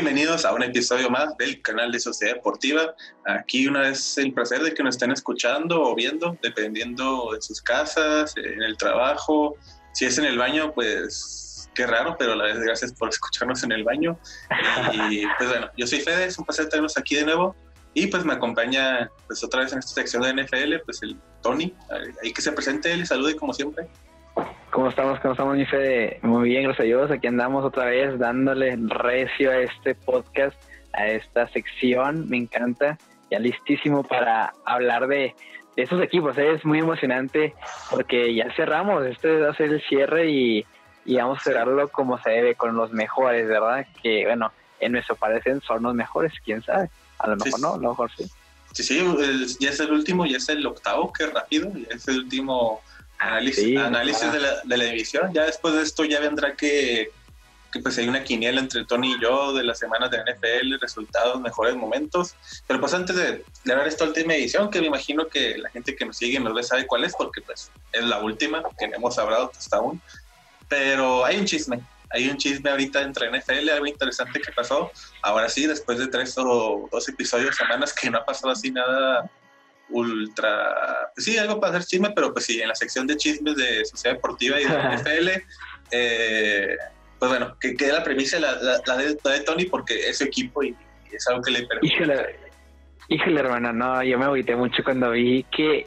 Bienvenidos a un episodio más del canal de Sociedad Deportiva. Aquí una vez el placer de que nos estén escuchando o viendo, dependiendo de sus casas, en el trabajo. Si es en el baño, pues qué raro, pero la vez gracias por escucharnos en el baño. Y pues bueno, yo soy Fede, es un placer tenernos aquí de nuevo. Y pues me acompaña pues otra vez en esta sección de NFL, pues el Tony, ahí que se presente, le salude como siempre. ¿Cómo estamos? ¿Cómo estamos, mi Fede? Muy bien, gracias a Dios. Aquí andamos otra vez dándole recio a este podcast, a esta sección. Me encanta. Ya listísimo para hablar de, esos equipos. Es muy emocionante porque ya cerramos. Este va a ser el cierre y, vamos a cerrarlo como se debe, con los mejores, ¿verdad? Que, bueno, en nuestro parecer son los mejores, quién sabe. A lo mejor no, a lo mejor sí. Sí, sí, ya es el último, ya es el octavo, qué rápido, ya es el último Análisis, análisis de, la, de, la, división. Ya después de esto ya vendrá que, que, pues hay una quiniela entre Tony y yo de las semanas de NFL, resultados, mejores momentos. Pero pues antes de, de ver esta última edición, que me imagino que la gente que nos sigue nos ve sabe cuál es, porque pues es la última que hemos hablado hasta aún. Pero hay un chisme, hay un chisme ahorita entre NFL, algo interesante que pasó. Ahora sí, después de tres o dos episodios, semanas que no ha pasado así nada ultra, sí, algo para hacer chisme, pero pues sí, en la sección de chismes de Sociedad Deportiva y de NFL, eh, pues bueno, que quede la premisa la, la, de, Tony porque es su equipo y, es algo que le permite. Híjole, híjole, hermano, no, yo me agüité mucho cuando vi que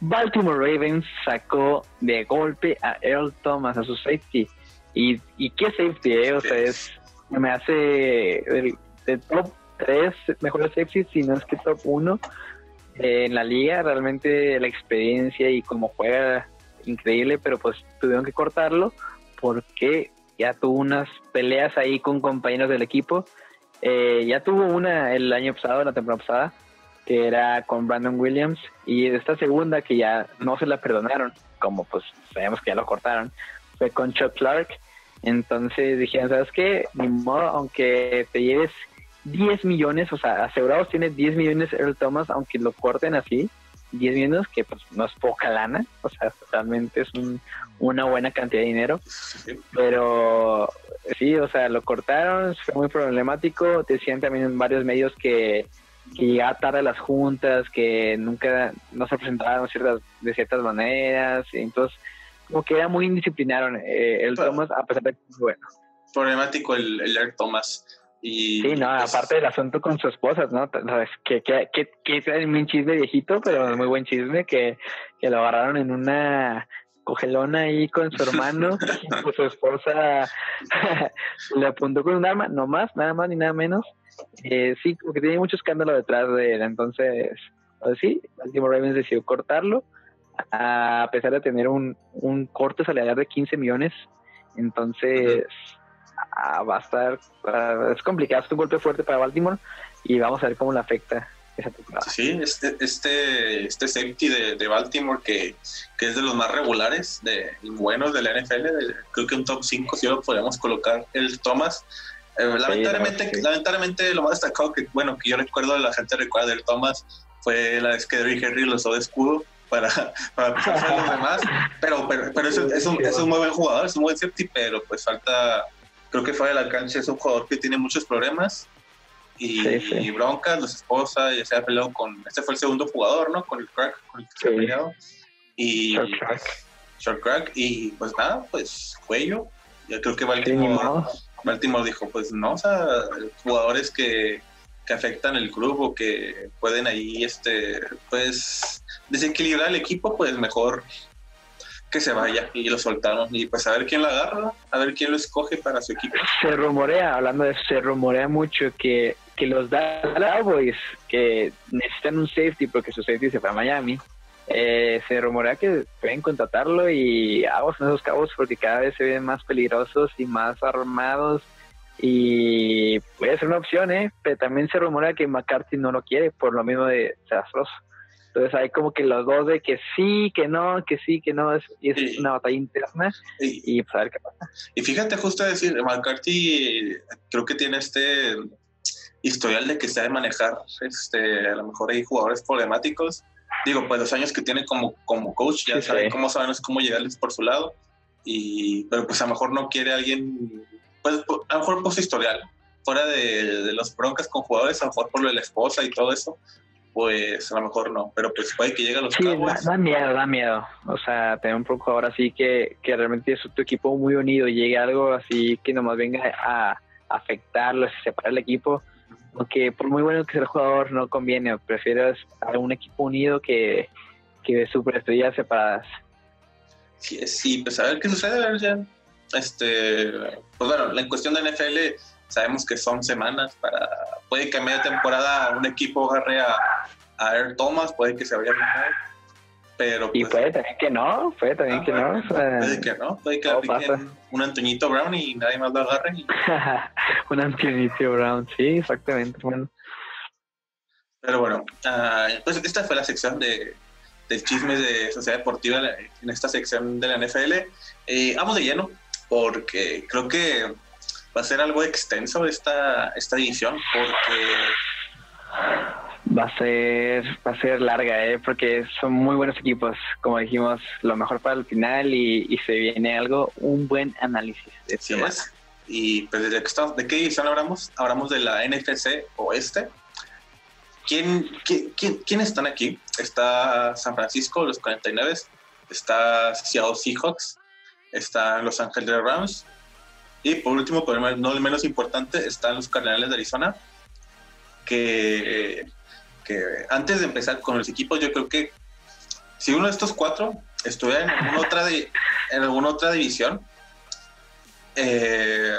Baltimore Ravens sacó de golpe a Earl Thomas, a su safety. Y, y qué safety, eh? o sea, es, me hace el, top 3 mejores safety, si no es que top 1 en la liga realmente la experiencia y cómo juega increíble, pero pues tuvieron que cortarlo porque ya tuvo unas peleas ahí con compañeros del equipo. Eh, ya tuvo una el año pasado, la temporada pasada, que era con Brandon Williams, y esta segunda que ya no se la perdonaron, como pues sabemos que ya lo cortaron, fue con Chuck Clark. Entonces dijeron, ¿sabes qué? Ni modo, aunque te lleves 10 millones, o sea, asegurados tiene 10 millones Earl Thomas, aunque lo corten así, 10 millones, que pues no es poca lana, o sea, realmente es una buena cantidad de dinero, pero sí, o sea, lo cortaron, fue muy problemático, decían también en varios medios que, que llegaba tarde a las juntas, que nunca no se presentaban ciertas, de ciertas maneras, entonces como que era muy indisciplinado eh, el Thomas, a pesar de que bueno. Problemático el, el Earl Thomas sí, no, pues aparte del asunto con su esposa, ¿no? Que, que, que, que es un chisme viejito, pero muy buen chisme, que, que lo agarraron en una cogelona ahí con su hermano, y pues su esposa le apuntó con un arma, no más, nada más ni nada menos. Eh, sí, porque tiene mucho escándalo detrás de él, entonces, pues sí, Baltimore Ravens decidió cortarlo, a pesar de tener un, un corte salarial de 15 millones, entonces... Va a estar, es complicado, es un golpe fuerte para Baltimore y vamos a ver cómo le afecta esa temporada. Sí, este, este, este safety de, Baltimore que, que, es de los más regulares de, buenos de la NFL, creo que un top 5 si lo podemos colocar el Thomas. Eh, lamentablemente, lamentablemente lo más destacado que, bueno, que yo recuerdo, la gente recuerda del Thomas fue la vez que Derrick Henry lo usó de escudo para, para los demás, pero, pero, pero es, es, un, es un muy buen jugador, es un buen safety, pero pues falta creo que fuera de la cancha es un jugador que tiene muchos problemas y, broncas, los esposa, ya se ha peleado con, este fue el segundo jugador, ¿no? Con el crack, con el que se ha peleado. Y, short crack. Short crack, y pues nada, pues cuello. Yo creo que Baltimore, Baltimore dijo, pues no, o sea, jugadores que, que afectan el club o que pueden ahí, este, pues, desequilibrar el equipo, pues mejor que se vaya y lo soltaron y pues a ver quién la agarra, a ver quién lo escoge para su equipo. Se rumorea, hablando de eso, se rumorea mucho que, que los Cowboys que necesitan un safety porque su safety se fue a Miami. Eh, se rumorea que pueden contratarlo y aguas en esos cabos porque cada vez se ven más peligrosos y más armados y puede ser una opción, ¿eh? pero también se rumorea que McCarthy no lo quiere por lo mismo de desastroso. Entonces hay como que los dos de que sí, que no, que sí, que no, es, y es una batalla interna y, pues a ver qué pasa. Y fíjate justo decir, McCarthy creo que tiene este historial de que sabe manejar este, a lo mejor hay jugadores problemáticos. Digo, pues los años que tiene como, como coach, ya sabe cómo saben cómo llegarles por su lado. Y, pero pues a lo mejor no quiere alguien, pues a lo mejor por su historial, fuera de, los broncas con jugadores, a lo mejor por lo de la esposa y todo eso, pues a lo mejor no, pero pues puede que llegue a los sí, Da, miedo, da miedo. O sea, tener un jugador así que, que realmente es tu equipo muy unido y llegue algo así que nomás venga a afectarlo, separar el equipo, aunque por muy bueno que sea el jugador no conviene, prefiero a un equipo unido que, que de superestrellas separadas. Sí, sí, pues a ver qué sucede, a ver ya. Este, pues bueno, en cuestión de NFL sabemos que son semanas para, puede que a media temporada un equipo agarre a, a Air Thomas, puede que se vaya a pero y pues, puede también que no, puede también que no. puede que no, puede que un Antoñito Brown y nadie más lo agarre. un Antoñito Brown, sí, exactamente. Bueno. Pero bueno, uh, pues esta fue la sección de, del chismes de Sociedad Deportiva en esta sección de la NFL. Eh, vamos de lleno, porque creo que va a ser algo extenso esta, esta edición, porque Va a ser, va a ser larga, ¿eh? porque son muy buenos equipos, como dijimos, lo mejor para el final y, se viene algo, un buen análisis. De sí es. Y pues estamos, ¿de qué división hablamos? Hablamos de la NFC Oeste. ¿Quién, quién, quién están aquí? Está San Francisco, los 49, está Seattle Seahawks, está Los Ángeles Rams y por último, pero no el menos importante, están los Cardenales de Arizona, que antes de empezar con los equipos, yo creo que si uno de estos cuatro estuviera en alguna otra, en alguna otra división, eh,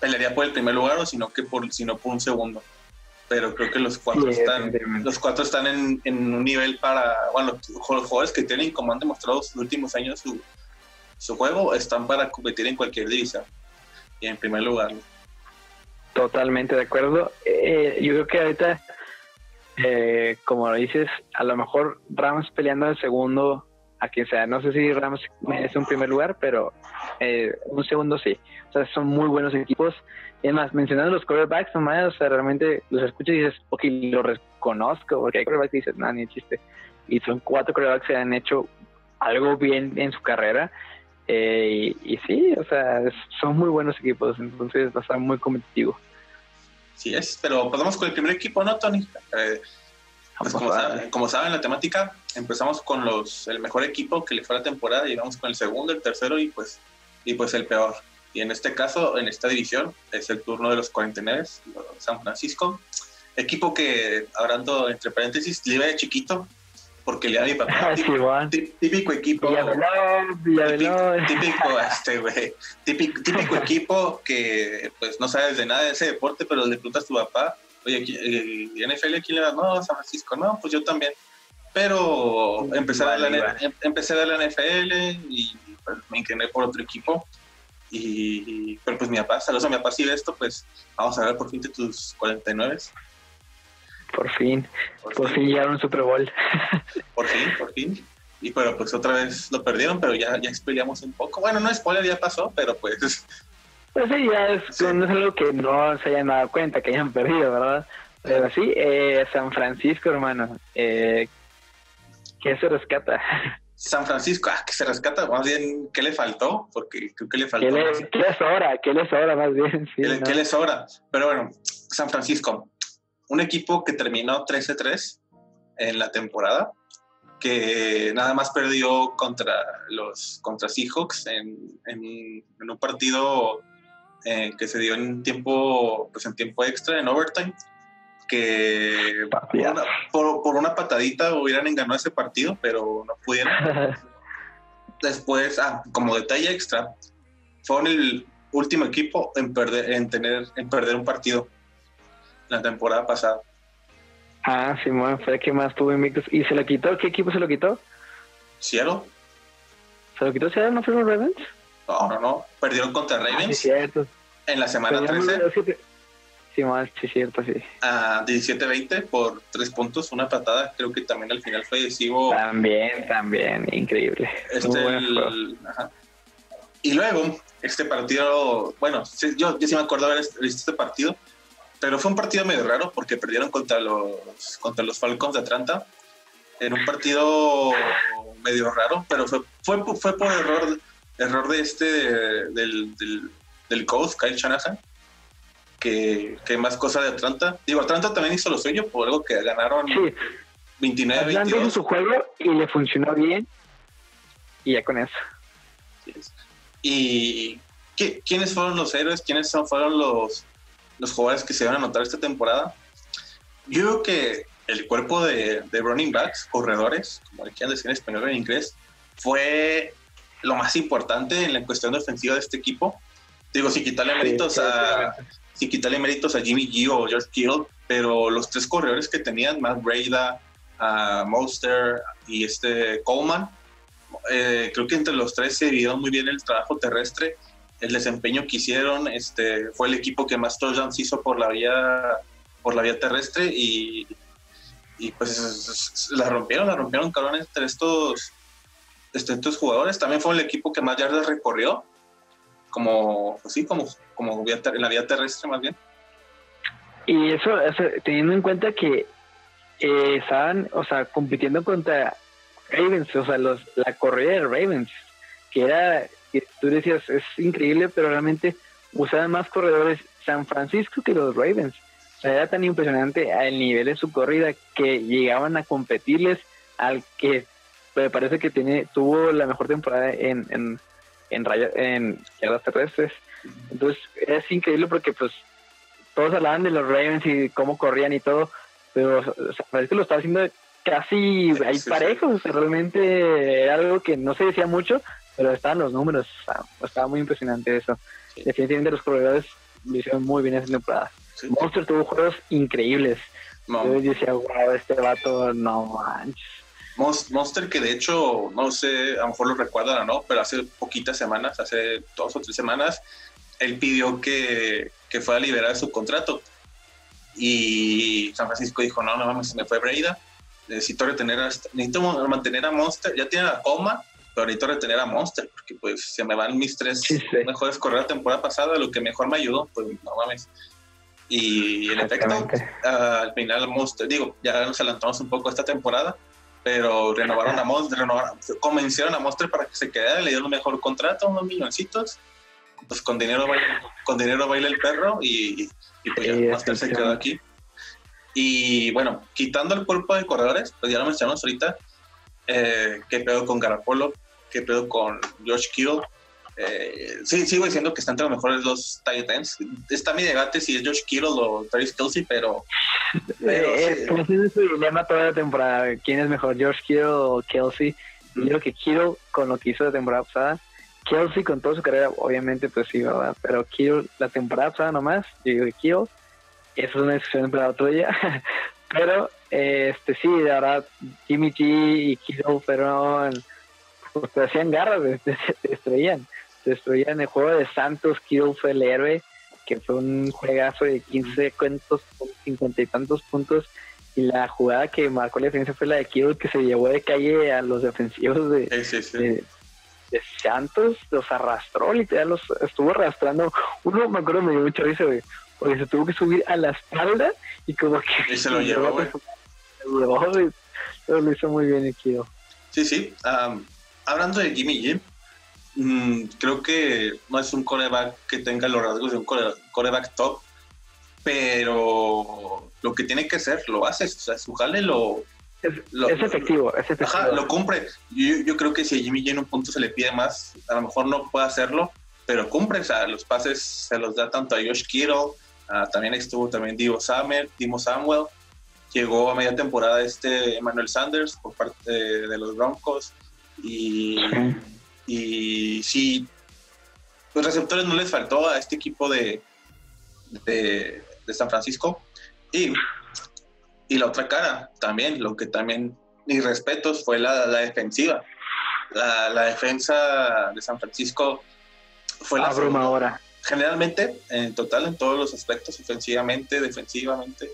pelearía por el primer lugar o sino que por, sino por un segundo. Pero creo que los cuatro están, los cuatro están en, un nivel para, bueno, los jugadores que tienen, como han demostrado los últimos años su, su juego, están para competir en cualquier división. En primer lugar. Totalmente de acuerdo. Eh, yo creo que ahorita eh, como lo dices, a lo mejor Rams peleando el segundo a quien sea. No sé si Rams es un primer lugar, pero eh, un segundo sí. O sea, son muy buenos equipos. Y además, mencionando los quarterbacks, nomás, o sea, realmente los escuchas y dices, ok, lo reconozco, porque hay quarterbacks y dices, no, ni chiste. Y son cuatro quarterbacks que han hecho algo bien en su carrera. Eh, y, y, sí, o sea, son muy buenos equipos, entonces va a estar muy competitivo. Sí es, pero pasamos con el primer equipo, ¿no, Tony? Eh, pues como, saben, la temática, empezamos con los el mejor equipo que le fue la temporada, llegamos con el segundo, el tercero y pues, y pues el peor. Y en este caso, en esta división, es el turno de los 49, San Francisco. Equipo que, hablando entre paréntesis, libre de chiquito, porque le da mi papá. típico, equipo. típico, este, güey. Típico, típico equipo que pues no sabes de nada de ese deporte, pero le preguntas a tu papá, oye, eh, NFL quién le da? No, San Francisco, no, pues yo también. Pero empecé, a, la, empecé a ver la NFL y pues, me incliné por otro equipo. Y, pero pues mi papá, saludos a mi papá si ve esto, pues vamos a ver por fin de tus 49. Por fin, por, fin. llegaron un Super Bowl. Por fin, por fin. Y pero pues otra vez lo perdieron, pero ya, ya explicamos un poco. Bueno, no spoiler, ya pasó, pero pues... Pues sí, ya es, no es algo que no se hayan dado cuenta, que hayan perdido, ¿verdad? Pero sí, eh, San Francisco, hermano, eh, ¿qué se rescata? San Francisco, ah, que se rescata, más bien, ¿qué le faltó? Porque creo que le faltó. ¿Qué le, ¿qué le sobra? ¿Qué le sobra más bien? Sí, ¿Qué, ¿Qué, le sobra? Pero bueno, San Francisco, un equipo que terminó 13-3 en la temporada, que nada más perdió contra los contra Seahawks en, en, un partido eh, que se dio en tiempo pues en tiempo extra en overtime que por una, patadita hubieran enganado ese partido pero no pudieron. Después ah, como detalle extra fueron el último equipo en perder en tener en perder un partido la temporada pasada. Ah, Simón, fue el que más tuvo invictos. ¿Y se lo quitó? ¿Qué equipo se lo quitó? Seattle. ¿Se lo quitó Seattle? ¿No fueron Ravens? No, no, no. Perdieron contra ah, Ravens. sí, cierto. En la semana 13. Sí, más, sí, cierto, sí. A 17-20 por tres puntos, una patada. Creo que también al final fue decisivo. También, también, increíble. Este, Y luego, este partido, bueno, yo, yo sí me acuerdo haber visto este partido pero fue un partido medio raro porque perdieron contra los, contra los Falcons de Atlanta. En un partido medio raro, pero fue, fue, fue por error, error de este, del, del, del coach, Kyle Shanahan, que, que, más cosa de Atlanta. Digo, Atlanta también hizo lo suyo por algo que ganaron sí. 29 Atlanta hizo su juego y le funcionó bien. Y ya con eso. ¿Y ¿qué, quiénes fueron los héroes? ¿Quiénes fueron los, los jugadores que se van a anotar esta temporada? Yo creo que el cuerpo de, de running backs, corredores, como le quieran decir en español o en inglés, fue lo más importante en la cuestión defensiva de este equipo. Digo, si quitarle méritos a si quitarle méritos a Jimmy G o George Kittle, pero los tres corredores que tenían, Matt Breda, a Monster y este Coleman, eh, creo que entre los tres se vio muy bien el trabajo terrestre, el desempeño que hicieron, este, fue el equipo que más touchdowns hizo por la vía, por la vía terrestre y, pues la rompieron, la rompieron cabrón entre estos, este, estos jugadores. También fue el equipo que más yardas recorrió, como, pues sí, como, como en la vía terrestre más bien. Y eso, teniendo en cuenta que eh, estaban, o sea, compitiendo contra Ravens, o sea, los, la corrida de Ravens, que era, que tú decías, es increíble, pero realmente usaban más corredores San Francisco que los Ravens. O sea, era tan impresionante al nivel de su corrida que llegaban a competirles al que me parece que tiene, tuvo la mejor temporada en, en, en, en yardas terrestres. Entonces, es increíble porque pues todos hablaban de los Ravens y cómo corrían y todo, pero San Francisco lo estaba haciendo casi ahí parejos, realmente era algo que no se decía mucho, pero estaban los números, estaba muy impresionante eso. Definitivamente los corredores lo hicieron muy bien esa temporada. Monster tuvo juegos increíbles. Yo decía, wow, este vato, no manches. Monster que de hecho, no sé, a lo mejor lo recuerdan o no, pero hace poquitas semanas, hace dos o tres semanas, él pidió que, que fuera a liberar su contrato. Y San Francisco dijo, no, no mames, se me fue Breida necesito retener a, necesito mantener a Monster, ya tiene la coma, pero necesito retener a Monster, porque pues se me van mis tres mejores correr la temporada pasada, lo que mejor me ayudó, pues no mames. Y en efecto, al final Monster, digo, ya nos adelantamos un poco esta temporada, pero renovaron a Monster, renovaron, convencieron a Monster para que se quedara, le dieron un mejor contrato, unos milloncitos, pues con dinero baila, con dinero baila el perro y, y pues ya Monster se quedó aquí. Y bueno, quitando el cuerpo de corredores, pues ya lo mencionamos ahorita, eh, qué pedo con Garapolo, qué pedo con Josh Kittle. Eh, sí, sigo diciendo que están entre los mejores dos Titans. Está mi debate si es Josh Kittle o Travis Kelsey, pero. pero eh, es su dilema toda la temporada. ¿Quién es mejor, Josh Kittle o Kelsey? Yo creo que Kittle, con lo que hizo la temporada pasada, Kelsey con toda su carrera, obviamente, pues sí, ¿verdad? Pero Kittle, la temporada pasada nomás, yo digo que Kittle eso es una discusión para otro día. Pero, este sí, de verdad, Jimmy G y Kittle fueron, pues hacían garras, destruían, destruían el juego de Santos, Kittle fue el héroe, que fue un juegazo de 15 cuentos, 50 y tantos puntos, y la jugada que marcó la defensa fue la de Kittle, que se llevó de calle a los defensivos de, de, Santos, los arrastró, literal, los estuvo arrastrando. Uno, me acuerdo, me dio mucha risa, güey porque se tuvo que subir a la espalda y como que... Y se lo llevó, güey. Lo hizo muy bien el Sí, sí. Hablando de Jimmy G, mm, creo que no es un coreback que tenga los rasgos de un coreback top, pero lo que tiene que hacer lo hace. O sea, su jale lo... Es, efectivo, es efectivo. Ajá, lo cumple. Yo, yo, creo que si a Jimmy G en un punto se le pide más, a lo mejor no puede hacerlo, pero cumple. O sea, los pases se los da tanto a Josh Kittle, Ah, también estuvo también Divo Samuel, Timo Samuel. Llegó a media temporada este Emmanuel Sanders por parte de, los Broncos. Y, y sí, los receptores no les faltó a este equipo de, de, San Francisco. Y, y, la otra cara también, lo que también, mis respetos, fue la, la defensiva. La, la, defensa de San Francisco fue la abrumadora generalmente, en total, en todos los aspectos, ofensivamente, defensivamente,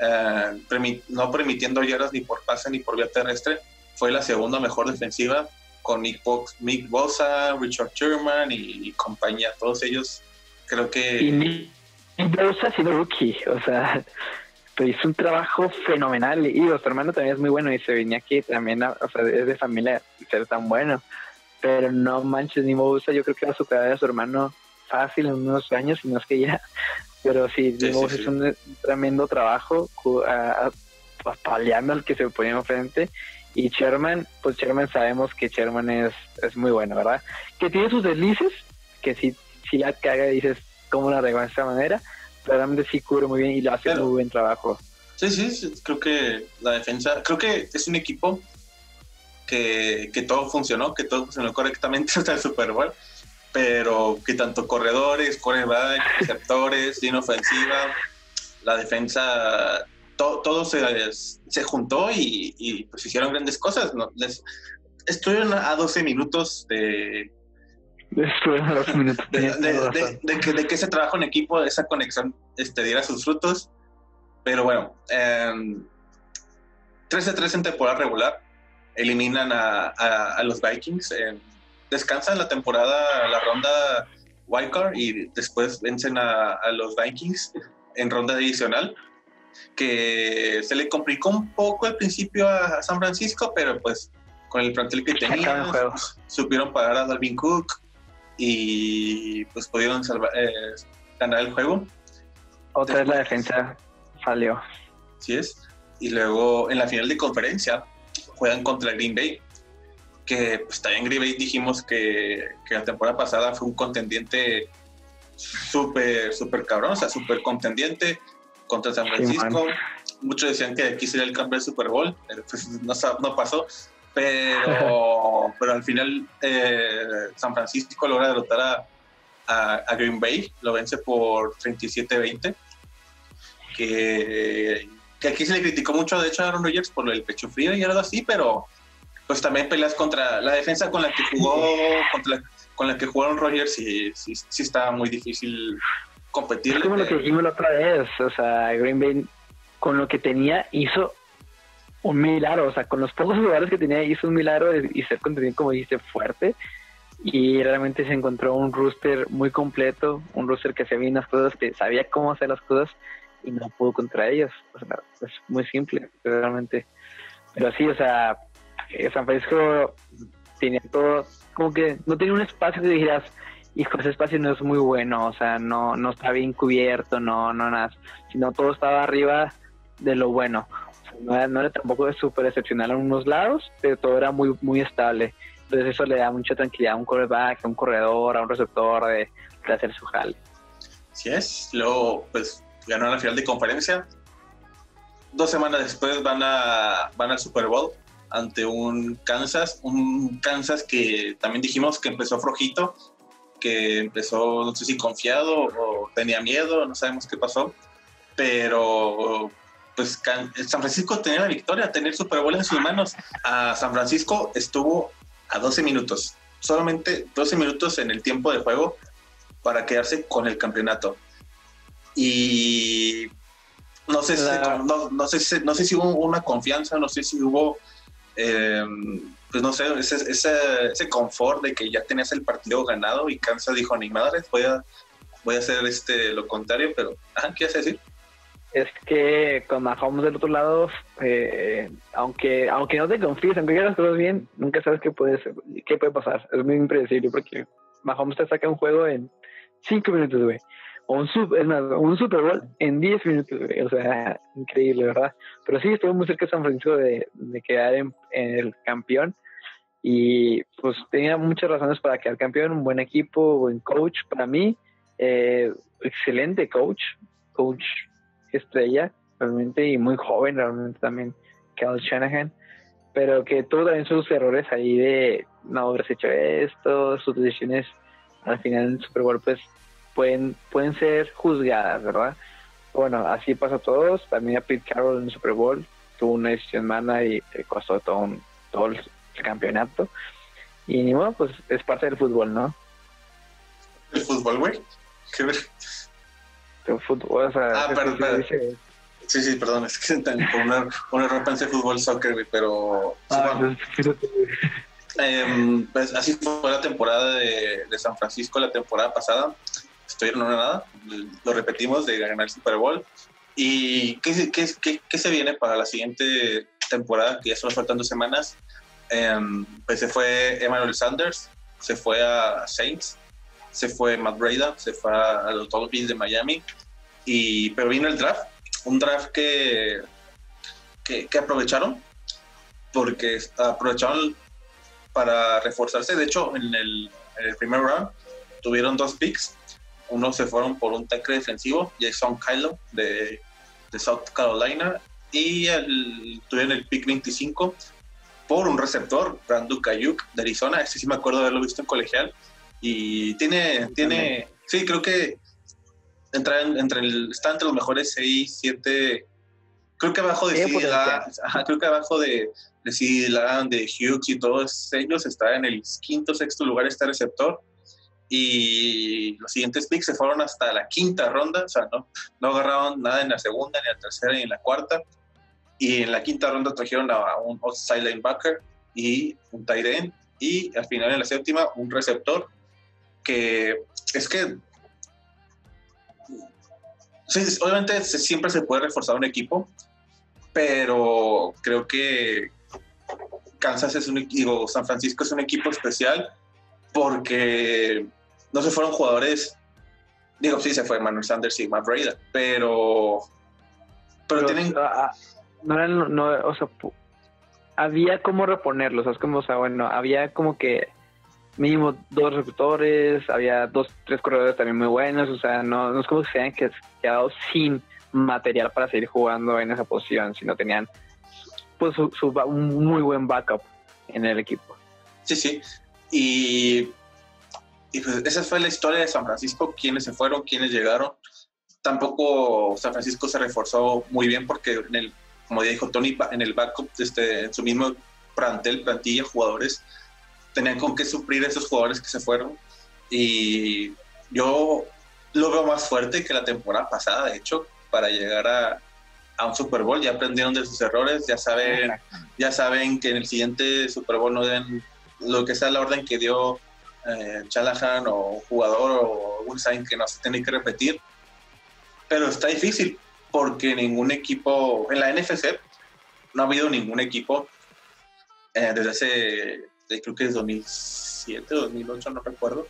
eh, no permitiendo yardas ni por pase ni por vía terrestre, fue la segunda mejor defensiva con Nick, Bosa, Richard Sherman y, compañía, todos ellos creo que... Y Nick, Bosa ha sido rookie, o sea, pero hizo un trabajo fenomenal. Y su hermano también es muy bueno y se venía aquí también, o sea, es de familia ser tan bueno, pero no manches, ni Bosa, yo creo que la su de su hermano fácil en unos años, y no es que ya. pero sí, sí, es un tremendo trabajo paliando al que se ponía enfrente. Y Sherman, pues Sherman sabemos que Sherman es, es muy bueno, ¿verdad? Que tiene sus deslices, que si, si la caga dices, ¿cómo la regó de esta manera? Pero realmente sí cubre muy bien y lo hace un muy buen trabajo. Sí, sí, creo que la defensa, creo que es un equipo que, que todo funcionó, que todo funcionó correctamente hasta el Super Bowl, pero que tanto corredores, coreback, receptores, línea ofensiva, la defensa, todo se, se juntó y, pues hicieron grandes cosas. ¿no? Les, estuvieron a 12 minutos de de, que, de, que, ese trabajo en equipo, esa conexión este, diera sus frutos. Pero bueno, eh, em, 13-3 en temporada regular. Eliminan a, a, los Vikings. Eh, descansan la temporada, la ronda wildcard y después vencen a, a los Vikings en ronda adicional que se le complicó un poco al principio a San Francisco, pero pues con el plantel que tenían, supieron pagar a Dalvin Cook y pues pudieron eh, ganar el juego. Otra vez la defensa falló. Sí es. Y luego en la final de conferencia juegan contra Green Bay, que pues también Green Bay dijimos que, que la temporada pasada fue un contendiente súper, súper cabrón, o sea, súper contendiente contra San Francisco. Muchos decían que aquí sería el cambio del Super Bowl, pero pues no, no pasó. Pero, pero al final eh, San Francisco logra derrotar a, a, Green Bay, lo vence por 37-20. Que, que, aquí se le criticó mucho, de hecho, a Aaron Rodgers por el pecho frío y algo así, pero pues también peleas contra la defensa con la que jugó, contra con la que jugaron Rodgers y sí, sí, estaba muy difícil competir. Es como lo que dijimos la otra vez, o sea, Green Bay con lo que tenía hizo un milagro, o sea, con los pocos jugadores que tenía hizo un milagro y ser contenido, como dijiste, fuerte. Y realmente se encontró un rooster muy completo, un rooster que hacía bien las cosas, que sabía cómo hacer las cosas y no pudo contra ellos. O sea, es muy simple, realmente. Pero sí, o sea, eh, San Francisco tenía todo, como que no tenía un espacio que dijeras, hijo, ese espacio no es muy bueno, o sea, no, no está bien cubierto, no, no nada, sino todo estaba arriba de lo bueno. no, era, no era tampoco súper excepcional en unos lados, pero todo era muy, muy estable. Entonces eso le da mucha tranquilidad a un quarterback, a un corredor, a un receptor de, hacer su jale. Así es. Luego, pues, ganó la final de conferencia. Dos semanas después van, a, van al Super Bowl ante un Kansas, un Kansas que también dijimos que empezó flojito, que empezó, no sé si confiado o tenía miedo, no sabemos qué pasó, pero pues San Francisco tenía la victoria, tener Super Bowl en sus manos. A San Francisco estuvo a 12 minutos, solamente 12 minutos en el tiempo de juego para quedarse con el campeonato. Y no sé, si, no, no, sé, no sé si hubo una confianza, no sé si hubo eh, pues no sé, ese, ese, ese, confort de que ya tenías el partido ganado y Kansas dijo, ni madre, voy a, voy a hacer este, lo contrario, pero, ¿qué hace decir? Es que con Mahomes del otro lado, eh, aunque aunque no te confíes, aunque hagas las cosas bien, nunca sabes qué puede, qué puede pasar. Es muy impredecible porque Mahomes te saca un juego en 5 minutos, güey. O un, es más, un Super Bowl en 10 minutos, güey. O sea, increíble, ¿verdad? Pero sí, estuvo muy cerca de San Francisco de, de quedar en, el campeón y pues tenía muchas razones para quedar campeón, un buen equipo, buen coach para mí, eh, excelente coach, coach estrella realmente y muy joven realmente también, Cal Shanahan, pero que tuvo también sus errores ahí de no haberse hecho esto, sus decisiones al final en Super Bowl pues pueden, pueden ser juzgadas, ¿verdad? Bueno, así pasa a todos, también a Pete Carroll en el Super Bowl, tuvo una decisión mala y le costó todo, un, todo el campeonato. Y ni modo, pues es parte del fútbol, ¿no? ¿El fútbol, güey? ¿Qué ver? El fútbol, o sea... Ah, perdón, Sí, sí, perdón, es que por una, una ropa pensé fútbol, soccer, güey, pero... Ah, eh, pues así fue la temporada de, de, San Francisco la temporada pasada. Estoy en una nada, lo repetimos de ganar el Super Bowl. ¿Y qué, qué, qué, qué se viene para la siguiente temporada? Que ya son faltando semanas. Em, pues se fue Emmanuel Sanders, se fue a Saints, se fue Matt Breda, se fue a, los Dolphins de Miami. Y, pero vino el draft, un draft que, que, aprovecharon, porque aprovecharon para reforzarse. De hecho, en el, primer round tuvieron dos picks. Uno se fueron por un tackle defensivo, Jason Kylo de, de South Carolina, y el, tuvieron el pick 25 por un receptor, Randu Kayuk de Arizona. Este sí me acuerdo de haberlo visto en colegial. Y tiene, tiene, sí, creo que entra entre el, está entre los mejores 6, 7, creo que abajo de creo que abajo de, de de Hughes y todos ellos está en el quinto, sexto lugar este receptor. Y los siguientes picks se fueron hasta la quinta ronda, o sea, no, no agarraron nada en la segunda, ni en la tercera, ni en la cuarta. Y en la quinta ronda trajeron a un outside linebacker y un tight end. Y al final, en la séptima, un receptor que es que obviamente siempre se puede reforzar un equipo, pero creo que Kansas es un equipo, San Francisco es un equipo especial porque no se fueron jugadores, digo, sí se fue Manuel Sanders y Matt Breda, pero, pero, tienen... Ah, no, sea, había como reponerlos, es como, o sea, bueno, había como que mínimo dos receptores, había dos, tres corredores también muy buenos, o sea, no, no es como que se hayan quedado sin material para seguir jugando en esa posición, sino tenían pues un muy buen backup en el equipo. Sí, sí, y, y pues esa fue la historia de San Francisco, quiénes se fueron, quiénes llegaron. Tampoco San Francisco se reforzó muy bien porque en el, como dijo Tony, en el backup, este, en su mismo plantel, plantilla, jugadores, tenían con qué suplir a esos jugadores que se fueron. Y yo lo veo más fuerte que la temporada pasada, de hecho, para llegar a, a un Super Bowl. Ya aprendieron de sus errores, ya saben, ya saben que en el siguiente Super Bowl no den lo que sea la orden que dio eh, Chalahan o jugador o un sign que no se tiene que repetir. Pero está difícil porque ningún equipo, en la NFC, no ha habido ningún equipo eh, desde hace creo que es 2007, 2008, no recuerdo,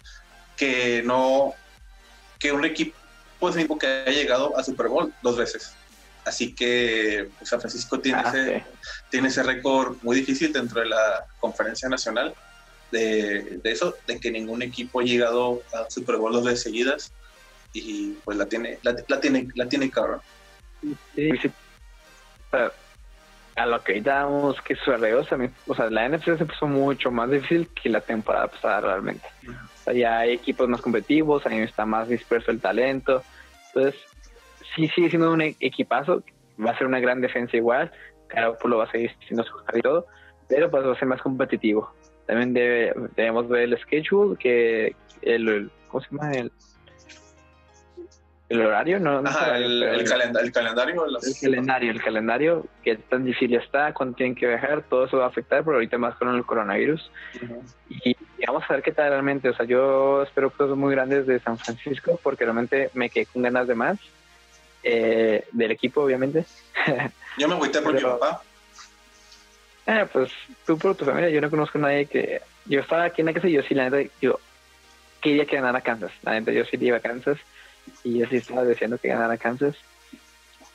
que no, que un equipo pues mismo que haya llegado a Super Bowl dos veces. Así que pues, San Francisco tiene, ah, ese, tiene ese récord muy difícil dentro de la conferencia nacional de, de, eso, de que ningún equipo ha llegado a Super Bowl dos veces seguidas y pues la tiene, la, tiene, la tiene cabrón. Sí, sí a lo que damos que su también, o sea, la NFC se puso mucho más difícil que la temporada pasada realmente. O ya hay equipos más competitivos, ahí está más disperso el talento. Entonces, sí sigue siendo un equipazo, va a ser una gran defensa igual, claro, pues lo va a seguir siendo su y todo, pero pues va a ser más competitivo. También debemos ver el schedule, que el, ¿cómo se llama? El, el horario, ¿no? el, calendario. El calendario, el calendario, que tan difícil está, cuando tienen que viajar, todo eso va a afectar, pero ahorita más con el coronavirus. y, vamos a ver qué tal realmente. O sea, yo espero cosas muy grandes de San Francisco, porque realmente me quedé con ganas de más. Eh, del equipo, obviamente. yo me agüité por mi papá. Eh, pues tú por tu familia, yo no conozco a nadie que. Yo estaba aquí en la casa y yo sí, la neta, yo quería que ganara Kansas. La neta, yo sí iba a Kansas y yo sí estaba deseando que ganara Kansas.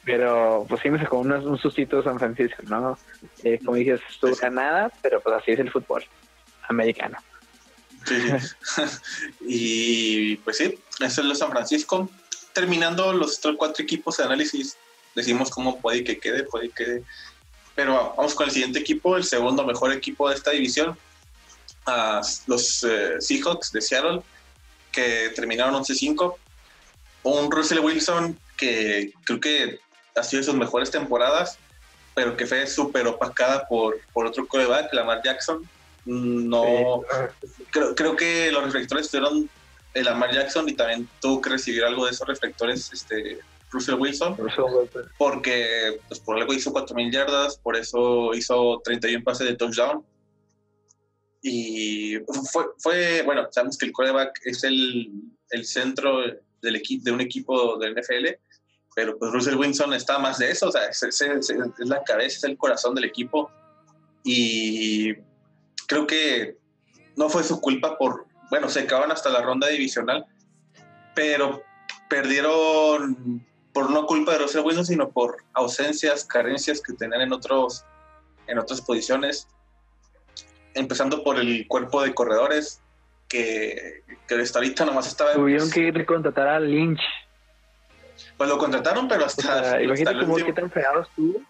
Pero pues sí me sacó un, sustito San Francisco, ¿no? Eh, como dices, estuvo ganada, pero pues así es el fútbol americano. Sí, y pues sí, eso es lo San Francisco. Terminando los cuatro equipos de análisis, decimos cómo puede que quede, puede que quede. Pero vamos con el siguiente equipo, el segundo mejor equipo de esta división, los eh, Seahawks de Seattle, que terminaron 11-5 un Russell Wilson que creo que ha sido de sus mejores temporadas, pero que fue súper opacada por, por otro coreback, Lamar Jackson. No, creo, creo, que los reflectores estuvieron el Lamar Jackson y también tuvo que recibir algo de esos reflectores este, Russell Wilson, porque pues, por algo hizo 4.000 yardas, por eso hizo 31 pases de touchdown. Y fue, fue bueno, sabemos que el coreback es el, el centro del de un equipo del NFL, pero pues Russell Wilson está más de eso, o sea, es, la cabeza, es el corazón del equipo. Y creo que no fue su culpa por, bueno, se acaban hasta la ronda divisional, pero perdieron por no culpa de Russell Wilson, sino por ausencias, carencias que tenían en otros en otras posiciones, empezando por el cuerpo de corredores, que, que hasta ahorita nomás estaba... Tuvieron que contratar a Lynch. Pues lo contrataron, pero hasta... imagínate cómo qué tan fregados estuvo.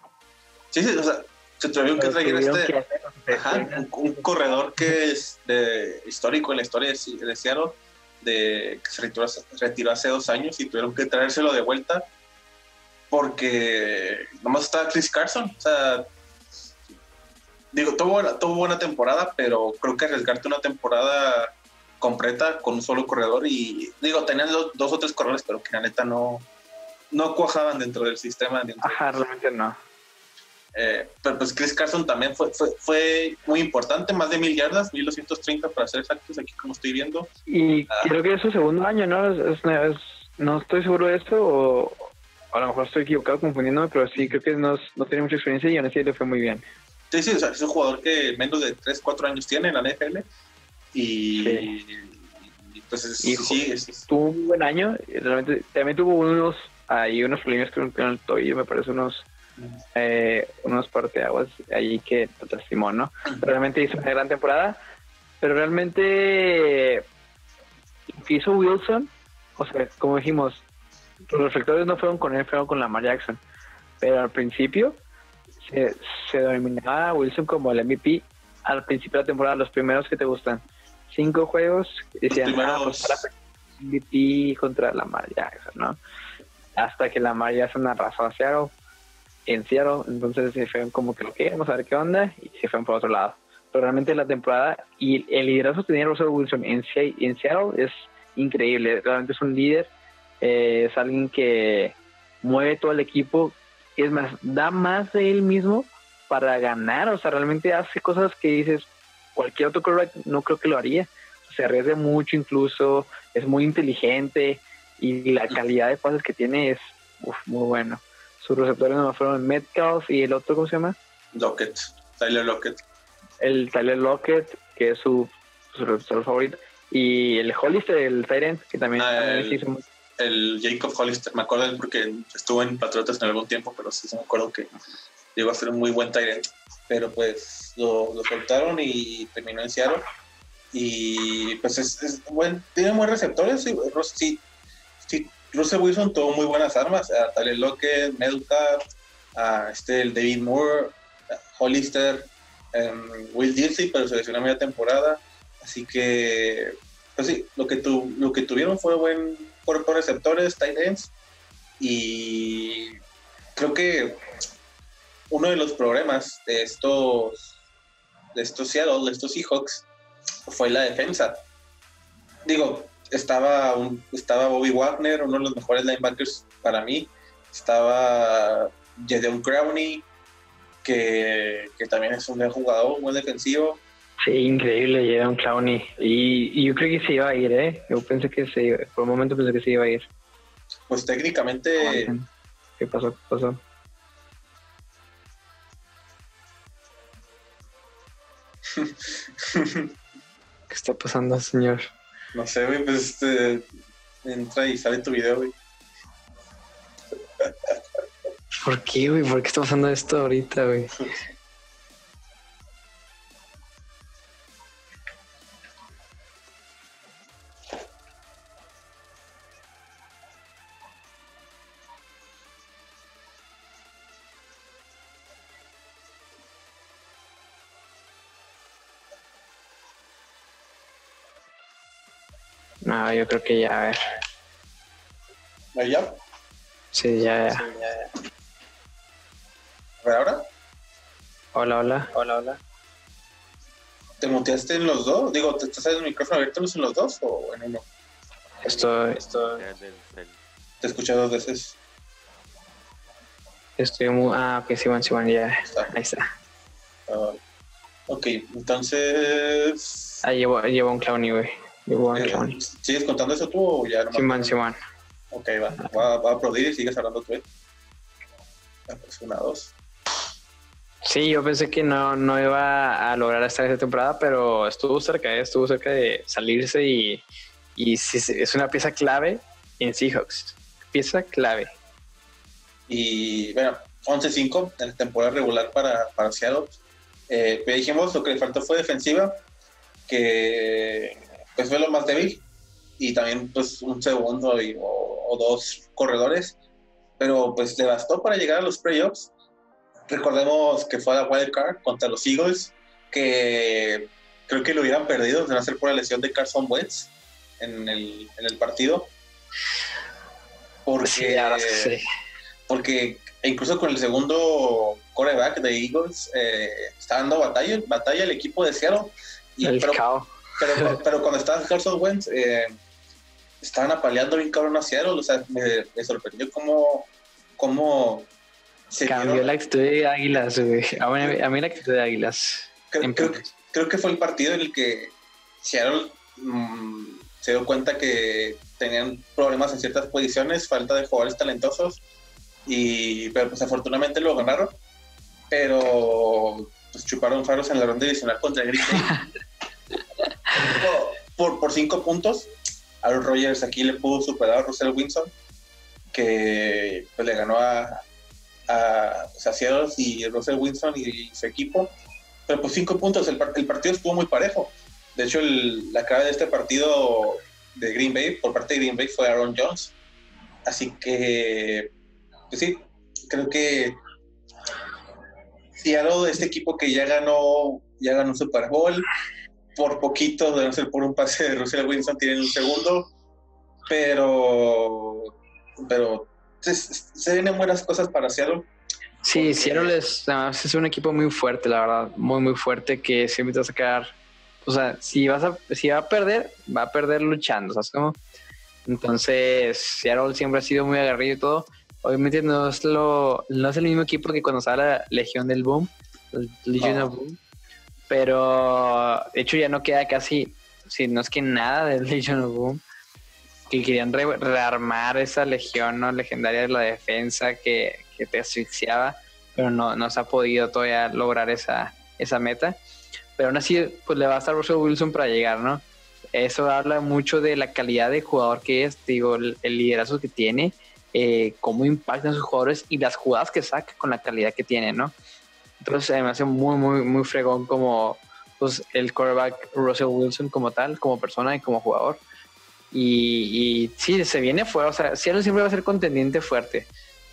Sí, sí, o sea, se tuvieron que traer este... ajá, un, corredor que es de, histórico en la historia de, de Seattle, de, que se retiró, retiró hace dos años y tuvieron que traérselo de vuelta porque nomás estaba Chris Carson. O sea, digo, tuvo tuvo buena temporada, pero creo que arriesgarte una temporada completa con un solo corredor y digo, tenían dos, o tres corredores, pero que la neta no, no cuajaban dentro del sistema. Ajá, realmente no. Eh, pero pues Chris Carson también fue, fue, fue, muy importante, más de mil yardas, 1230 para ser exactos, aquí como estoy viendo. Y ah. creo que es su segundo año, ¿no? no estoy seguro de esto, o a lo mejor estoy equivocado confundiéndome, pero sí creo que no, no tiene mucha experiencia y aún así le fue muy bien. Sí, sí, o sea, es un jugador que menos de 3, 4 años tiene en la NFL. Y, sí. pues sí, tuvo un buen año. Realmente también tuvo unos ahí unos problemas con, el tobillo, me parece unos eh, unos parteaguas ahí que lastimó, ¿no? Realmente hizo una gran temporada, pero realmente hizo Wilson, o sea, como dijimos, los reflectores no fueron con él, fueron con Lamar Jackson, pero al principio se, se denominaba a Wilson como el MVP al principio de la temporada, los primeros que te gustan. Cinco juegos, decían, ah, pues para MVP contra Lamar Jackson, ¿no? Hasta que Lamar Jackson arrasó a Seattle, en Seattle, entonces se fueron como que lo que vamos a ver qué onda, y se fueron por otro lado. Pero realmente la temporada y el liderazgo que tenía Russell Wilson en, en Seattle es increíble, realmente es un líder, eh, es alguien que mueve todo el equipo, es más, da más de él mismo para ganar, o sea, realmente hace cosas que dices, cualquier otro quarterback no creo que lo haría, se arriesga mucho incluso, es muy inteligente y la calidad de pases que tiene es muy bueno. Sus receptores no fueron Metcalf y el otro, ¿cómo se llama? Lockett, Tyler Lockett. El Tyler Lockett, que es su, receptor favorito. Y el Hollister, el Tyrant, que también, ah, hizo el Jacob Hollister, me acuerdo porque estuvo en Patriotas en algún tiempo, pero sí me acuerdo que llegó a ser un muy buen Tyrant. Pero pues lo, lo, soltaron y terminó en Seattle. Y pues es, buen, tiene buenos receptores. Sí, sí, sí, Russell Wilson tuvo muy buenas armas. A Tyler Lockett, Meducat, a este, el David Moore, Hollister, um, Will Dirsey, pero se lesionó media temporada. Así que, pues sí, lo que, tu, lo que tuvieron fue buen por receptores, tight ends. Y creo que uno de los problemas de estos, de estos Seattle, de estos Seahawks, fue la defensa. Digo, estaba, un, estaba Bobby Wagner, uno de los mejores linebackers para mí. Estaba Jadeon Crowney, que, que, también es un buen jugador, un buen defensivo. Sí, increíble, un Clowney. Y, yo creo que se iba a ir, ¿eh? Yo pensé que se iba, por un momento pensé que se iba a ir. Pues técnicamente... ¿Qué pasó? ¿Qué pasó? ¿Qué está pasando, señor? No sé, güey, pues este, entra y sale tu video, güey. ¿Por qué, güey? ¿Por qué está pasando esto ahorita, güey? creo que ya, a ver. ya? Sí, ya, ya. A ver, ahora. Hola, hola. Hola, hola. ¿Te muteaste en los dos? Digo, ¿te estás en el micrófono abierto en los dos o en uno? Estoy. Estoy. Te escuché dos veces. Estoy muy. Ah, ok, sí, van, sí, van, ya. Ahí está. Uh, ok, entonces. Ah, llevo, llevo un clowny, güey. Eh, ¿Sigues contando eso tú o ya no? Simón, Simón. Ok, va. Va, va a aplaudir y sigues hablando tú. ¿eh? Pues una, dos. Sí, yo pensé que no, no iba a lograr estar esta temporada, pero estuvo cerca, ¿eh? estuvo cerca de salirse y, y es una pieza clave en Seahawks. Pieza clave. Y bueno, 11-5 en la temporada regular para, para Seattle. Eh, dijimos, lo que le faltó fue defensiva, que pues fue lo más débil, y también pues un segundo o, dos corredores, pero pues le bastó para llegar a los playoffs. Recordemos que fue a la wild card contra los Eagles, que creo que lo hubieran perdido de no ser por la lesión de Carson Wentz en el, en el partido. Porque, porque incluso con el segundo coreback de Eagles eh, está dando batalla, batalla el equipo de Seattle. Y, pero, pero, cuando estaba Carson Wentz, eh, estaban apaleando bien cabrón a Seattle. O sea, me, sorprendió cómo, cómo se cambió la actitud de Águilas, A mí, la actitud de Águilas. Creo, que fue el partido en el que Seattle mm, se dio cuenta que tenían problemas en ciertas posiciones, falta de jugadores talentosos, y, pero pues afortunadamente lo ganaron, pero pues chuparon faros en la ronda adicional contra Green por, por cinco puntos, Aaron Rodgers aquí le pudo superar a Russell Wilson, que pues, le ganó a, a, pues, y Russell Wilson y, su equipo. Pero pues cinco puntos, el, el partido estuvo muy parejo. De hecho, la cara de este partido de Green Bay, por parte de Green Bay, fue Aaron Jones. Así que, pues sí, creo que Seattle, este equipo que ya ganó, ya ganó Super Bowl, por poquito, de no ser por un pase de Russell Wilson, tienen un segundo, pero, pero se, se vienen buenas cosas para Seattle. Sí, Seattle es, es un equipo muy fuerte, la verdad, muy, muy fuerte, que siempre te va a sacar o sea, si vas a, si va a perder, va a perder luchando, ¿sabes cómo? Entonces, Seattle siempre ha sido muy agarrido y todo. Obviamente no es lo, no es el mismo equipo que cuando estaba la Legión del Boom, Legion of Boom. Pero de hecho ya no queda casi, si no es que nada del Legion of Boom. Que querían rearmar esa legión ¿no? legendaria de la defensa que, que te asfixiaba, pero no, no se ha podido todavía lograr esa, esa meta pero aún así pues le va a estar Russell Wilson para llegar, ¿no? Eso habla mucho de la calidad de jugador que es, digo, el, liderazgo que tiene, eh, cómo impactan sus jugadores y las jugadas que saca con la calidad que tiene, ¿no? Entonces me hace muy, muy, muy fregón como pues, el quarterback Russell Wilson como tal, como persona y como jugador. Y, y sí, se viene fuerte, o sea, Seattle siempre va a ser contendiente fuerte.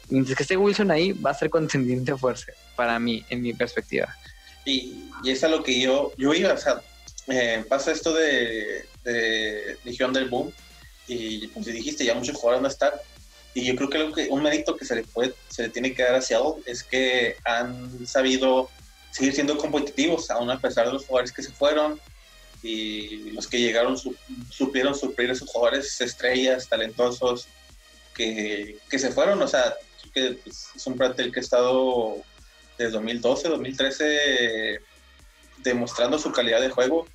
Mientras que esté Wilson ahí, va a ser contendiente fuerte, para mí, en mi perspectiva. Y, es a lo que yo, yo iba, o sea, eh, pasa esto de, de Legión del Boom y pues dijiste, ya muchos jugadores no están. Y yo creo que, lo que un mérito que se le, puede, se le tiene que dar hacia Seattle es que han sabido seguir siendo competitivos, aún a pesar de los jugadores que se fueron y los que llegaron supieron suplir a esos jugadores estrellas, talentosos, que, que se fueron. O sea, que pues, es un plantel que ha estado desde 2012, 2013, demostrando su calidad de juego.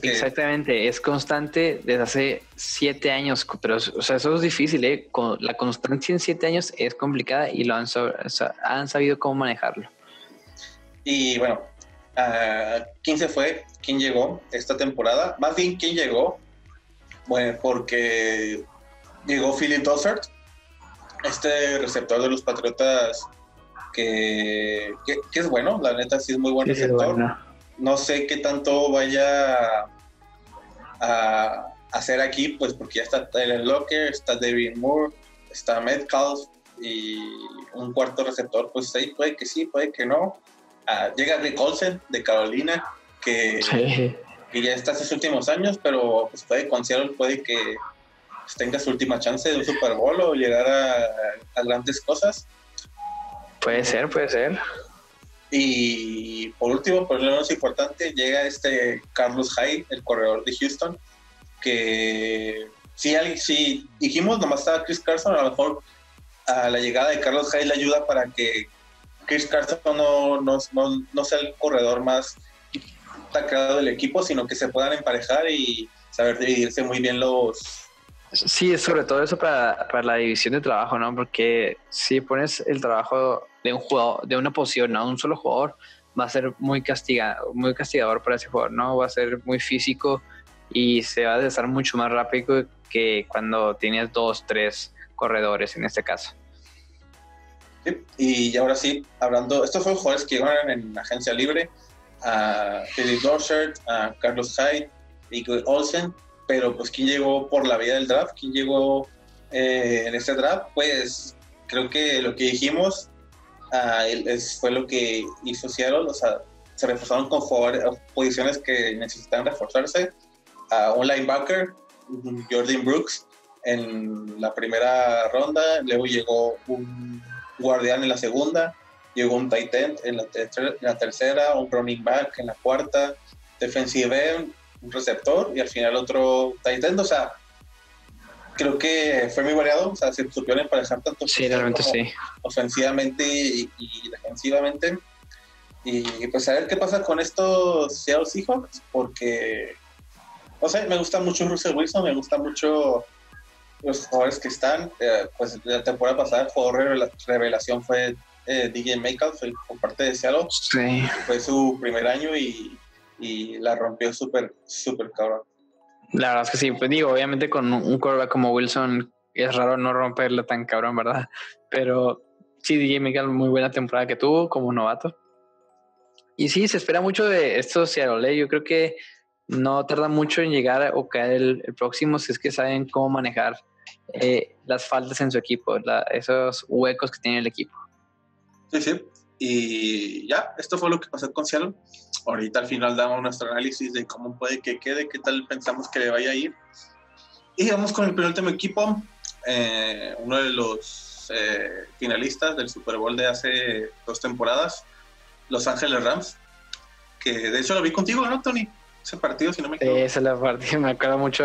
Que... Exactamente, es constante desde hace siete años, pero o sea, eso es difícil, ¿eh? la constancia en siete años es complicada y lo han, han sabido cómo manejarlo. Y bueno, ¿quién se fue? ¿Quién llegó esta temporada? Más bien, ¿quién llegó? Bueno, porque llegó Philip Dossert, este receptor de los Patriotas que, es bueno, la neta sí es muy buen receptor. No sé qué tanto vaya a hacer aquí, pues porque ya está Tyler Locker, está David Moore, está Metcalf y un cuarto receptor, pues ahí puede que sí, puede que no. Ah, llega Rick Olsen de Carolina, que, ya está sus últimos años, pero pues puede con puede que pues, tenga su última chance de un Super Bowl o llegar a grandes cosas. Puede ser, puede ser. Y por último, pero lo menos importante, llega este Carlos Hyde, el corredor de Houston, que si, si dijimos nomás estaba Chris Carson, a lo mejor a la llegada de Carlos Hyde le ayuda para que Chris Carson no, no, no, sea el corredor más atacado del equipo, sino que se puedan emparejar y saber dividirse muy bien los, Sí, sobre todo eso para, para, la división de trabajo, ¿no? Porque si pones el trabajo de un jugador, de una posición, a un solo jugador, va a ser muy castigado, muy castigador para ese jugador, ¿no? Va a ser muy físico y se va a deshacer mucho más rápido que cuando tienes dos, tres corredores en este caso. Y ahora sí, hablando, estos fueron jugadores que llegaron en agencia libre, a Philip Dorsett, a Carlos Hyde y Olsen, pero pues quién llegó por la vía del draft, quién llegó eh, en este draft, pues creo que lo que dijimos es, fue lo que hizo Seattle, o sea, se reforzaron con posiciones que necesitan reforzarse, un linebacker, Jordan Brooks, en la primera ronda, luego llegó un guardián en la segunda, llegó un tight end en la, en la tercera, un running back en la cuarta, defensive end, un receptor y al final otro tight end, o sea, creo que fue muy variado, o sea, se supieron emparejar tanto sí, realmente sí. ofensivamente y, defensivamente. Y pues a ver qué pasa con estos Seattle Seahawks, porque, o sea, me gusta mucho Russell Wilson, me gusta mucho los jugadores que están. Eh, pues la temporada pasada el jugador revelación fue eh, DJ Metcalf, por parte de Seattle. Sí. Fue su primer año y, y la rompió súper, súper cabrón. La verdad es que sí, pues digo, obviamente con un quarterback como Wilson es raro no romperla tan cabrón, ¿verdad? Pero sí, DJ Metcalf, muy buena temporada que tuvo como novato. Y sí, se espera mucho de estos Seattle. ¿eh? Yo creo que no tarda mucho en llegar o caer el, el próximo si es que saben cómo manejar eh, las faltas en su equipo, esos huecos que tiene el equipo. Sí, sí. Y ya, esto fue lo que pasó con Seattle. Ahorita al final damos nuestro análisis de cómo puede que quede, qué tal pensamos que le vaya a ir. Y vamos con el penúltimo equipo, eh, uno de los eh, finalistas del Super Bowl de hace dos temporadas, Los Ángeles Rams, que de hecho lo vi contigo, ¿no, Tony? ese partido, si no me equivoco. esa es la partida, me acuerdo mucho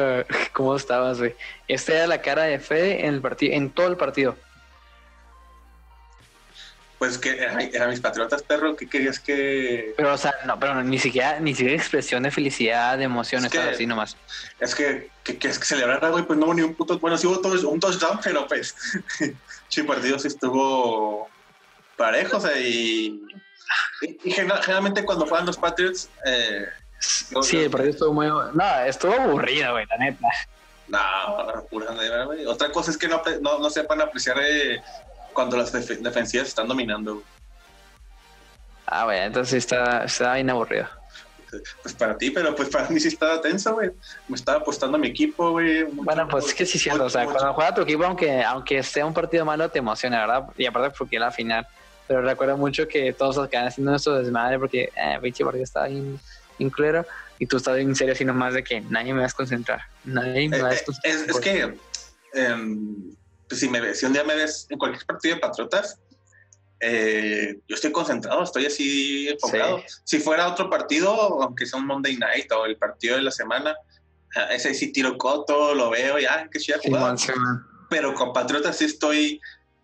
cómo estabas, güey. Esta era la cara de Fede en el partido, en todo el partido. Pues que eran mis patriotas, perro, ¿qué querías que...? Pero, o sea, no, pero ni siquiera, ni siquiera expresión de felicidad, de emoción, es así nomás. Es que, que, que, es que celebrar algo y pues no hubo ni un puto... Bueno, sí hubo todo, un touchdown, pero pues... sí, partido sí estuvo parejo, o sea, y... Y, generalmente cuando juegan los Patriots, eh, Sí, el partido estuvo muy. No, estuvo aburrido, güey, la neta. No, pura güey. Otra cosa es que no, no, no sepan apreciar eh, cuando las defensivas están dominando, güey. Ah, güey, entonces está, está bien aburrido. Pues para ti, pero pues para mí sí estaba tenso, güey. Me estaba apostando a mi equipo, güey. Bueno, pues es que sí siento, o sea, cuando juega tu equipo, aunque, aunque sea un partido malo, te emociona, ¿verdad? Y aparte porque la final. Pero recuerdo mucho que todos se quedan haciendo nuestro desmadre porque, eh, pinche partido estaba bien incluida y tú estás en serio así nomás de que nadie me vas a concentrar, nadie me va a eh, Es, es, que em, pues si, me ves, si un día me ves en cualquier partido de Patriotas, eh, yo estoy concentrado, estoy así enfocado. Si fuera otro partido, aunque sea un Monday Night o el partido de la semana, ese sí tiro coto, lo veo, ya, que chida jugada. Pero con Patriotas sí estoy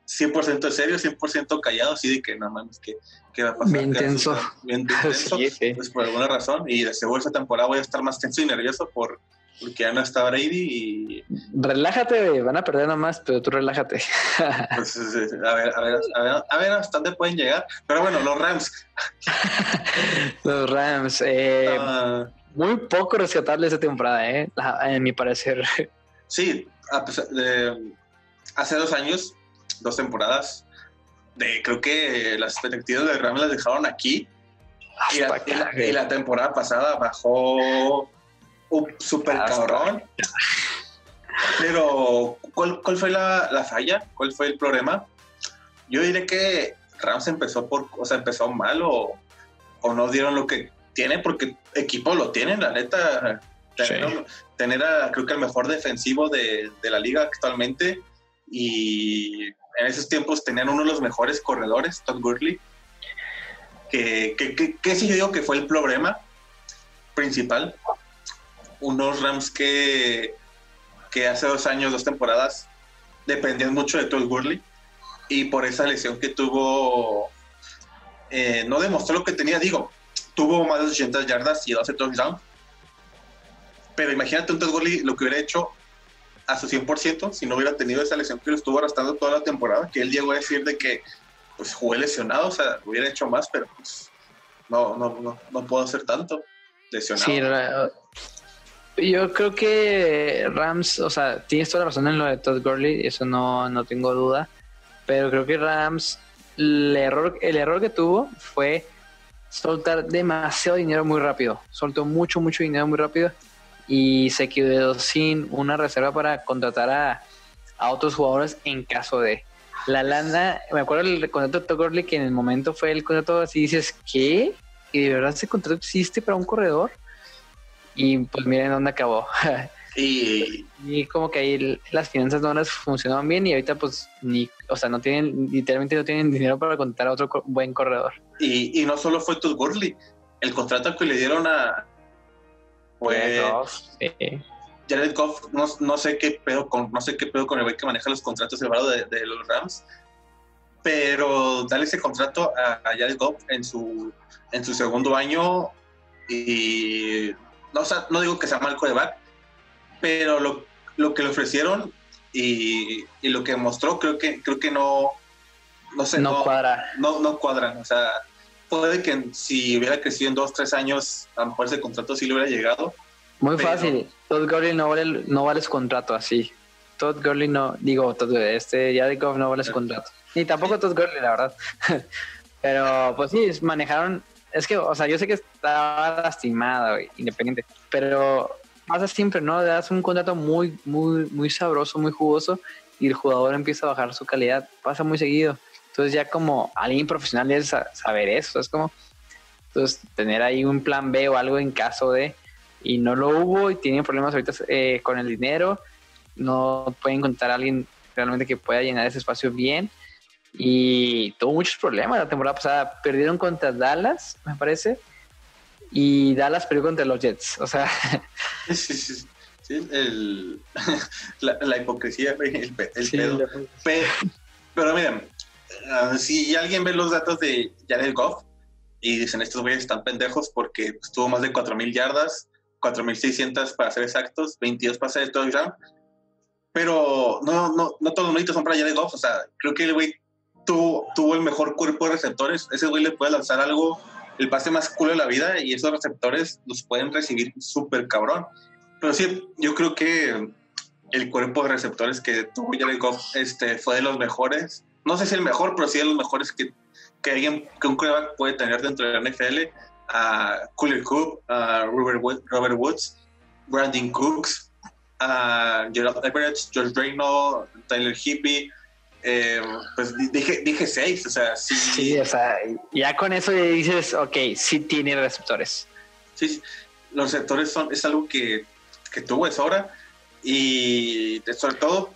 100% serio, 100% callado, así de que no mames, que, que va a pasar. Bien tenso. Bien, tenso, pues por alguna razón. Y de seguro esta temporada voy a estar más tenso y nervioso por, porque ya no está Brady y... Relájate, van a perder nomás, pero tú relájate. Pues, a, ver, a, ver, a, ver, a ver hasta dónde pueden llegar. Pero bueno, los Rams. los Rams. Eh, ah. muy poco rescatable esta temporada, eh, en mi parecer. Sí, hace dos años dos temporadas. De, creo que las expectativas de Rams las dejaron aquí. Y la, temporada pasada bajó un super cabrón. Pero, ¿cuál, ¿cuál, fue la, la, falla? ¿Cuál fue el problema? Yo diré que Rams empezó por, o sea, empezó mal o, o no dieron lo que tiene, porque equipo lo tienen, la neta. Tener, creo que el mejor defensivo de, de la liga actualmente y en esos tiempos tenían uno de los mejores corredores, Todd Gurley, que, que, que, sí yo digo que fue el problema principal. Unos Rams que, que hace dos años, dos temporadas, dependían mucho de Todd Gurley y por esa lesión que tuvo, eh, no demostró lo que tenía, digo, tuvo más de 80 yardas y 12 touchdowns. Pero imagínate un Todd Gurley lo que hubiera hecho a su 100% si no hubiera tenido esa lesión que lo estuvo arrastrando toda la temporada, que él llegó a decir de que pues jugué lesionado, o sea, hubiera hecho más, pero pues no, no, no, no puedo hacer tanto lesionado. Sí, yo creo que Rams, o sea, tienes toda la razón en lo de Todd Gurley, eso no, no tengo duda, pero creo que Rams el error, el error que tuvo fue soltar demasiado dinero muy rápido. Soltó mucho, mucho dinero muy rápido y se quedó sin una reserva para contratar a, a otros jugadores en caso de. La lana, me acuerdo el contrato de Todd que en el momento fue el contrato así, dices, ¿qué? ¿Y de verdad ese contrato existe para un corredor? Y pues miren dónde acabó. Y, y como que ahí las finanzas no las funcionaban bien y ahorita pues ni, o sea, no tienen, literalmente no tienen dinero para contratar a otro co- buen corredor. y, y no solo fue Todd Gurley, el contrato que le dieron a fue Sí. Jared Goff, no, no sé qué pedo con, no sé qué pedo con el güey que maneja los contratos elevados de, de los Rams, pero darle ese contrato a, a Jared Goff en su, en su segundo año y no, o sea, no digo que sea mal coreback, pero lo, lo que le ofrecieron y, y lo que mostró creo que creo que no no sé no, no, cuadra. no, no cuadran, o sea, puede que si hubiera crecido en dos, tres años, a lo mejor ese contrato sí le hubiera llegado, Muy pero- fácil. Todd Gurley no vale, no vale su contrato así. Todd Gurley no, digo, Todd, este Goff no vale su contrato. Ni tampoco Todd Gurley, la verdad. pero pues sí, manejaron. Es que, o sea, yo sé que estaba lastimado, güey, independiente, pero pasa siempre, ¿no? Le das un contrato muy, muy, muy sabroso, muy jugoso y el jugador empieza a bajar su calidad. Pasa muy seguido. Entonces, ya como alguien profesional debe sa- saber eso. Es como, entonces, tener ahí un plan B o algo en caso de y no lo hubo y tienen problemas ahorita eh, con el dinero, no pueden encontrar a alguien realmente que pueda llenar ese espacio bien y tuvo muchos problemas la temporada pasada, perdieron contra Dallas, me parece, y Dallas perdió contra los Jets, o sea, Sí, sí, sí. Sí, el, la, la hipocresía, el, el sí, pedo. Pe- Pero, miren, ah, si alguien ve los datos de Jared Goff y dicen estos güeyes están pendejos porque pues, tuvo más de 4.000 yardas, 4.600 para ser exactos, 22 pases de touchdown, pero no, no, no todos los méritos son para Jared Goff, o sea, creo que el güey tuvo, tuvo el mejor cuerpo de receptores, ese güey le puede lanzar algo, el pase más cool de la vida y esos receptores los pueden recibir súper cabrón. Pero sí, yo creo que el cuerpo de receptores que tuvo Jared Goff este, fue de los mejores. No sé si el mejor, pero sí de los mejores que, que alguien, que un quarterback puede tener dentro de la NFL. A Cooler Coop, a Robert, Robert Woods, Brandon Cooks, a Gerald Everett, George Reynolds, Tyler Hippie. Eh, pues di- dije, dije seis, o sea, sí, sí, o sea, ya con eso ya dices, ok, sí tiene receptores. Sí, los sectores son, es algo que, que tuvo es ahora y sobre todo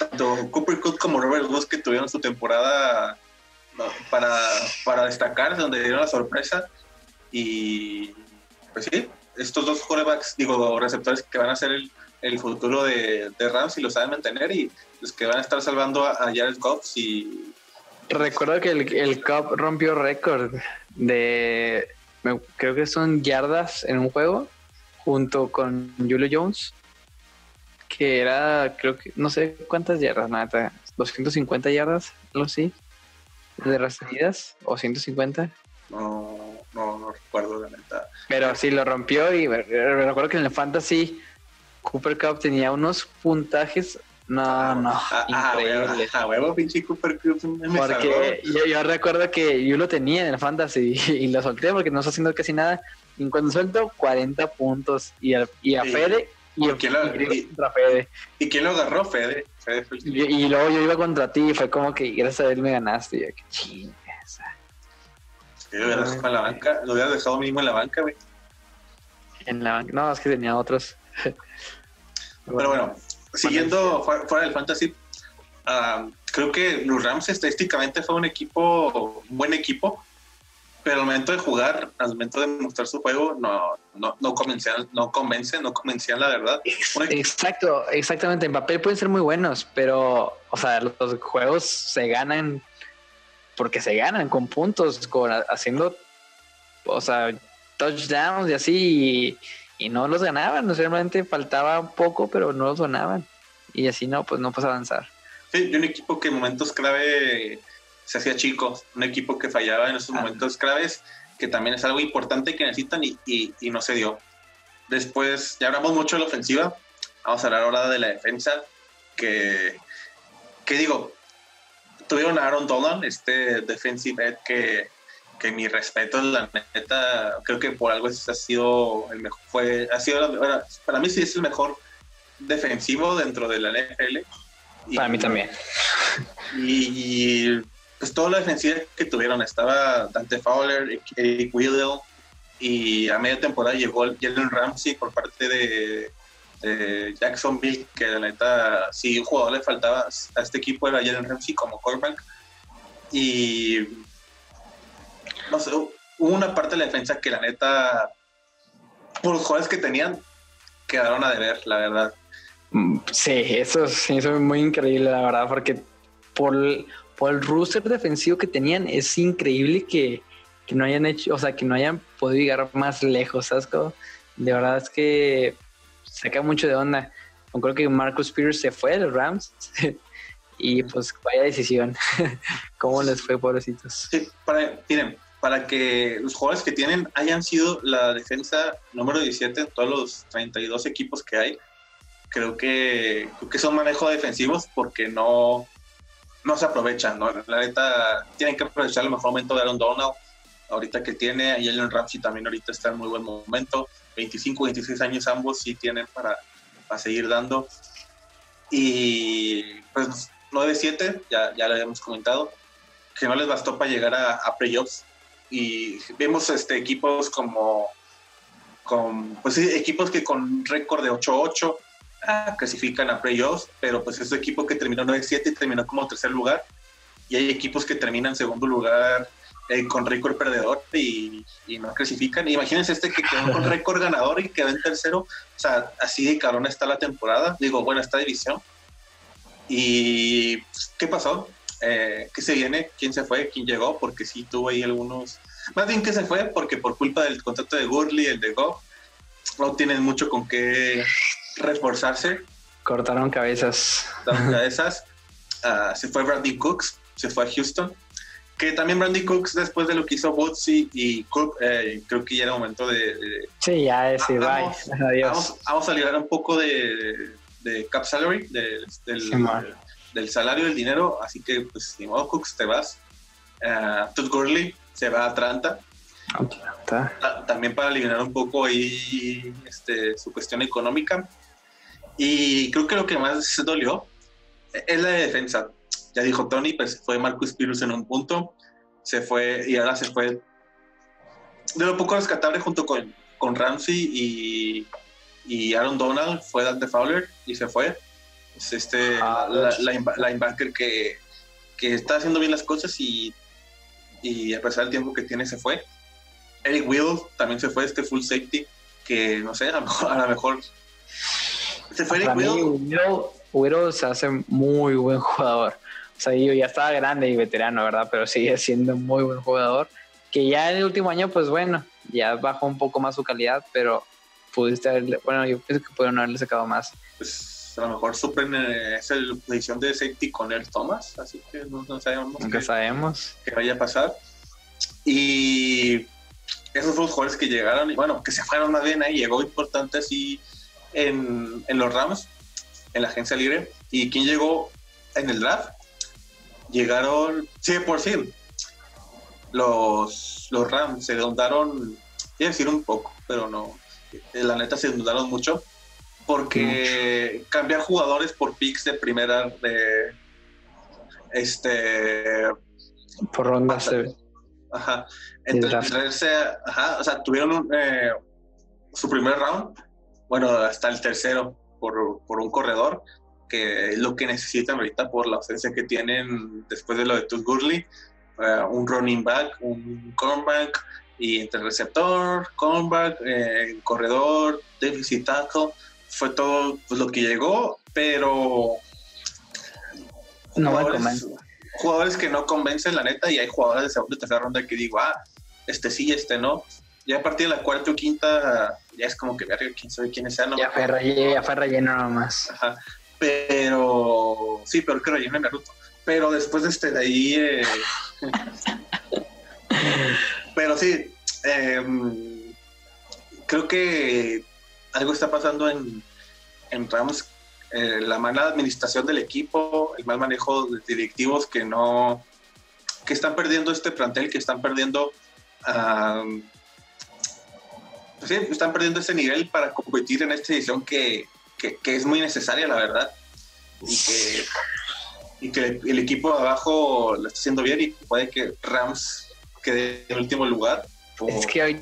tanto Cooper Cook como Robert Woods que tuvieron su temporada para, para destacar, donde dieron la sorpresa y pues sí, estos dos quarterbacks, digo, receptores que van a ser el, el futuro de, de Rams y lo saben mantener y los que van a estar salvando a, a Jared Goff y Recuerdo que el, el Cup rompió récord de, me- creo que son yardas en un juego, junto con Julio Jones, que era, creo que, no sé cuántas yardas, nada, 250 yardas, algo así, de recibidas, o 150. no, no, no recuerdo la neta. Pero sí lo rompió y recuerdo que en el Fantasy Cooper Cup tenía unos puntajes, no, no, Ah, ah, huevo, increíbles. ah, huevo, pinche Cooper me salvó. Porque yo, yo recuerdo que yo lo tenía en el fantasy y lo solté porque no está haciendo casi nada. Y cuando suelto, 40 puntos. Y, al- y a Sí. Fede, y, ¿Por qué lo- y- contra Fede. ¿Y quién lo agarró? Fede. Fede el Y, y luego yo iba contra ti y fue como que gracias a él me ganaste. Y yo, qué chingas. Lo hubieras dejado en la banca. Lo hubieras dejado mínimo en la banca, güey. En la banca. No, es que tenía otros. Pero bueno, siguiendo fuera, del fantasy, ah, creo que los Rams estadísticamente fue un equipo, un buen equipo, pero al momento de jugar, al momento de mostrar su juego, no, no, no convencían, no convencen, no convencían la verdad. Exacto, exactamente. En papel pueden ser muy buenos, pero, o sea, los, los juegos se ganan porque se ganan con puntos, con haciendo, o sea, touchdowns y así, y, y no los ganaban. Realmente faltaba un poco, pero no los ganaban. Y así no, pues no puedes avanzar. Sí, y un equipo que en momentos clave se hacía chico, un equipo que fallaba en esos Ah. momentos claves, que también es algo importante que necesitan y, y- y no se dio. Después, ya hablamos mucho de la ofensiva, vamos a hablar ahora de la defensa, que, que digo, tuvieron a Aaron Dolan, este defensive end que, que mi respeto, la neta, creo que por algo ha sido el mejor, fue, ha sido para mí sí es el mejor defensivo dentro de la NFL. para mí también. Y, pues toda la defensiva que tuvieron, estaba Dante Fowler, Eric Willow, y a media temporada llegó Jalen Ramsey por parte de, Jacksonville, que la neta, si un jugador le faltaba a este equipo era Jalen Ramsey como quarterback. Y no sé, hubo una parte de la defensa que la neta, por los jugadores que tenían, quedaron a deber, la verdad. Mm, sí, eso, eso es muy increíble, la verdad, porque por, por el roster defensivo que tenían, es increíble que, que no hayan hecho, o sea, que no hayan podido llegar más lejos, ¿sabes? De verdad es que saca mucho de onda. Yo creo que Marcus Peters se fue de Rams y pues vaya decisión. ¿Cómo les fue, pobrecitos? Sí, para, miren, para que los jugadores que tienen hayan sido la defensa número 17 en todos los 32 equipos que hay, creo que, que son manejos defensivos porque no, no se aprovechan, ¿no? La neta, tienen que aprovechar el mejor momento de Aaron Donald, ahorita que tiene, y Jalen Ramsey también ahorita está en muy buen momento, 25, 26 años ambos sí tienen para, para seguir dando. Y pues 9-7, ya, ya lo habíamos comentado, que no les bastó para llegar a, a playoffs. Y vemos este, equipos como, con, pues equipos que con récord de 8-8 ah, clasifican a playoffs, pero pues es un equipo que terminó 9-7 y terminó como tercer lugar. Y hay equipos que terminan segundo lugar eh, con récord perdedor y, no clasifican. Imagínense este que quedó con récord ganador y quedó en tercero. O sea, así de carón está la temporada. Digo, bueno, esta división. ¿Y qué pasó? Eh, ¿Qué se viene? ¿Quién se fue? ¿Quién llegó? Porque sí tuvo ahí algunos... Más bien que se fue porque por culpa del contrato de Gurley, el de Go, no tienen mucho con qué reforzarse. Cortaron cabezas. Cortaron cabezas. Ah, se fue Brandon Cooks, se fue a Houston que también Brandy Cooks después de lo que hizo Woodsy y Cook, eh, creo que ya era momento de... sí, ya es, ah, vamos, Adiós. Vamos, a liberar un poco de, de cap salary, del, del, salario, del dinero, así que pues ni modo Cooks te vas. Uh, Todd Gurley se va a Atlanta. Atlanta. También para aliviar un poco ahí este, su cuestión económica. Y creo que lo que más se dolió es la defensa ya dijo Tony, pues fue Marcus Pirus en un punto, se fue y ahora se fue de lo poco rescatable junto con, con Ramsey y, y Aaron Donald, fue Dante Fowler y se fue. Es este ah, la, linebacker que, que está haciendo bien las cosas y, y a pesar del tiempo que tiene se fue. Eric Will también se fue, este full safety, que no sé, a lo mejor, se fue Eric Will. Will se hace muy buen jugador. O sea, yo ya estaba grande y veterano, ¿verdad? Pero sigue siendo muy buen jugador. Que ya en el último año, pues bueno, ya bajó un poco más su calidad, pero pudiste haberle, bueno, yo pienso que pudieron haberle sacado más. Pues a lo mejor suplen eh, esa posición de safety con el Thomas, así que no, sabemos. Nunca sabemos. Que vaya a pasar. Y esos los jugadores que llegaron, y bueno, que se fueron más bien ahí, llegó importante así en, en los Rams, en la agencia libre. ¿Y quién llegó en el draft? llegaron 100%. Los, los Rams se inundaron, quiero decir un poco, pero no, la neta se inundaron mucho, porque cambiar jugadores por picks de primera, de este... Por ronda Ajá. Entonces, ajá, o sea, tuvieron eh, su primer round, bueno, hasta el tercero por, por un corredor, que es lo que necesitan ahorita por la ausencia que tienen después de lo de Tuz Gurley, eh, un running back, un cornerback y entre receptor, cornerback, eh, corredor, déficit tackle, fue todo pues, lo que llegó, pero no jugadores, jugadores que no convencen la neta y hay jugadores de segunda y tercera ronda que digo, ah, este sí, este no. Ya a partir de la cuarta o quinta, ya es como que verga, quién sabe quiénes sean. No ya, fue relleno, ya fue relleno nomás. Ajá. Pero sí, pero que relleno en Naruto. Pero después de este de ahí. Eh, pero sí, em, creo que algo está pasando en, en Rams eh, la mala administración del equipo, el mal manejo de directivos que no, que están perdiendo este plantel, que están perdiendo, pues sí, están perdiendo ese nivel para competir en esta edición que, que, que es muy necesaria, la verdad, y que, y que el equipo de abajo lo está haciendo bien y puede que Rams quede en último lugar. Es que hoy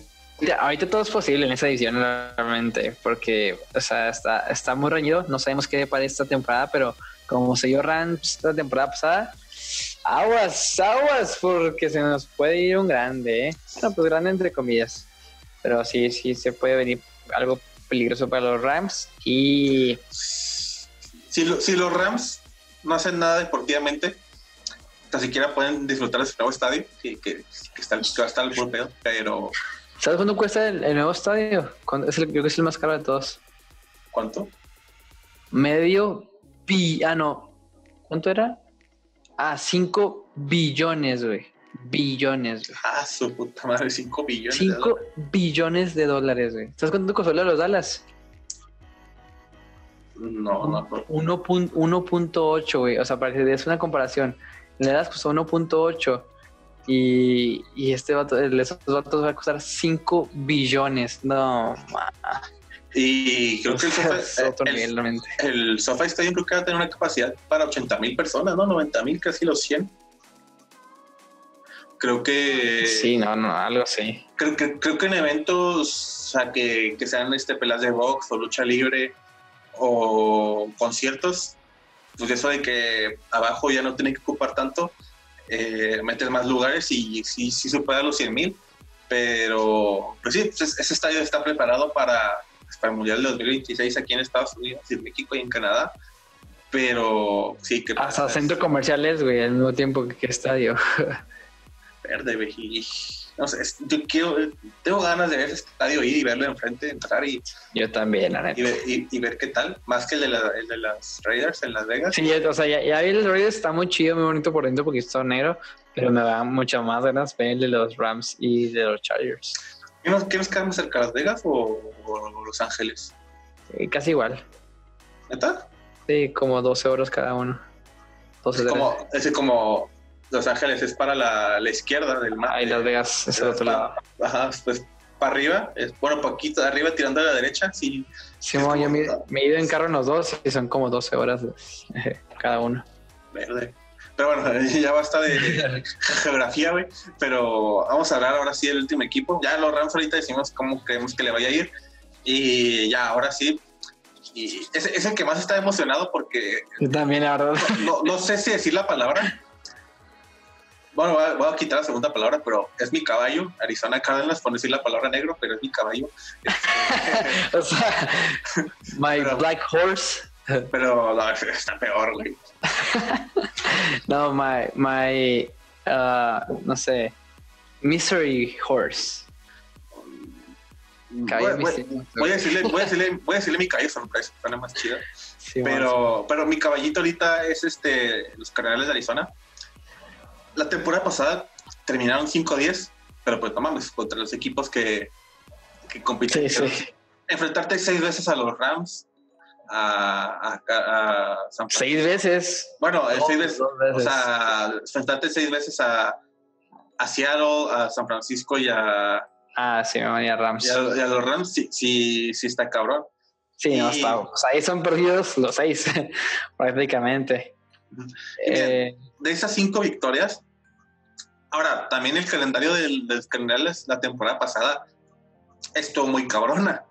ahorita todo es posible en esa edición realmente, porque o sea, está, está muy reñido, no sabemos qué para esta temporada, pero como se dio Rams la temporada pasada, aguas, aguas, porque se nos puede ir un grande, ¿eh? Bueno, pues grande entre comillas, pero sí, sí se puede venir algo peligroso para los Rams y... Si, si los Rams no hacen nada deportivamente, ni siquiera pueden disfrutar de su nuevo estadio, que, que, está, que va a el pero ¿Sabes cuánto cuesta el, nuevo estadio? Es el, creo que es el más caro de todos. ¿Cuánto? Medio bi... Ah, no. ¿Cuánto era? Ah, 5 billones, güey. Billones, güey. Ah, su puta madre, 5 billones. 5 billones de dólares, güey. ¿Sabes cuánto costó los Dallas? No, no. 1.8, güey. O sea, para que es una comparación. Le das costó 1.8 y, y este vato, esos vatos va a costar 5 billones. No, Y creo que el Sofa, el, el Sofa Stadium creo que va a tener una capacidad para 80 mil personas, ¿no? 90 mil, casi los 100. Creo que. Sí, no, no, algo así. Creo que, creo que en eventos, o sea, que, que sean este, pelas de box o lucha libre o conciertos, pues eso de que abajo ya no tiene que ocupar tanto, eh, meter más lugares y sí, sí supera los 100 mil, pero pues sí, pues, ese estadio está preparado para, pues, para el Mundial de 2026 aquí en Estados Unidos, en México y en Canadá, pero sí que... Hasta centros comerciales, güey, al mismo tiempo que, estadio. Verde, güey. No sé, yo quiero, tengo ganas de ver ese estadio ir y verlo enfrente, entrar y. Yo también, la neta. Y, ver qué tal, más que el de, la, el de las Raiders en Las Vegas. Sí, o sea, ya, ya el Raiders está muy chido, muy bonito por dentro porque está negro, pero me da mucho más ganas ver el de los Rams y de los Chargers. ¿Qué nos, qué queda más cerca, Las Vegas o, Los Ángeles? casi igual. ¿Neta? Sí, como 12 horas cada uno. 12 es, como, es como los Ángeles es para la, la izquierda del mar. Ahí Las Vegas es el otro lado. Ajá, pues para arriba, es, bueno, poquito de arriba tirando a la derecha, sí. Sí, yo me, he ido en carro en los dos y son como 12 horas cada uno. Verde. Pero bueno, ya basta de geografía, güey. Pero vamos a hablar ahora sí del último equipo. Ya los Rams ahorita decimos cómo creemos que le vaya a ir. Y ya, ahora sí. Y es, es el que más está emocionado porque. Yo también, la verdad. No, no sé si decir la palabra, bueno, voy a, quitar la segunda palabra, pero es mi caballo, Arizona Cardinals, por decir la palabra negro, pero es mi caballo. o sea, my black horse. Pero no, está peor, güey. no, my, my, uh, no sé, misery horse. Voy, voy, a decirle, voy, a decirle, voy a decirle mi caballo sorpresa, suena más chido. pero, pero mi caballito ahorita es este los Cardenales de Arizona la temporada pasada terminaron 5-10, pero pues no mames, contra los equipos que, que compiten. Enfrentarte seis veces a los Rams, a, San Francisco. Seis veces. Bueno, seis veces, O sea, enfrentarte seis veces a, a Seattle, a San Francisco y a. Ah, sí, y a Rams. Y a, los Rams sí, sí, sí está cabrón. Sí, no está. O sea, ahí son perdidos los seis, prácticamente. Eh, de esas cinco victorias, ahora también el calendario del, de los la temporada pasada estuvo muy cabrona.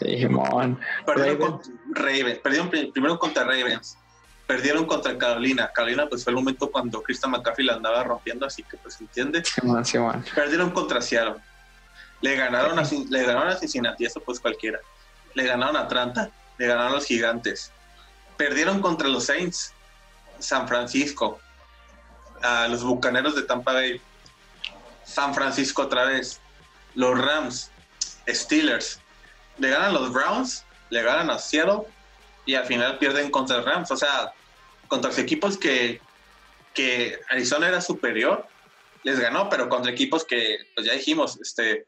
Simón. Perdieron, perdieron primero contra Ravens, perdieron contra Carolina. Carolina pues fue el momento cuando Christian McCaffrey la andaba rompiendo, así que pues entiende. Perdieron contra Seattle. Le ganaron, a, le ganaron a Cincinnati, eso pues cualquiera. Le ganaron a Atlanta, le ganaron a los Gigantes. Perdieron contra los Saints, San Francisco, a los Bucaneros de Tampa Bay, San Francisco otra vez, los Rams, Steelers, le ganan los Browns, le ganan a Seattle y al final pierden contra Rams. O sea, contra los equipos que, que Arizona era superior, les ganó, pero contra equipos que, pues ya dijimos, este,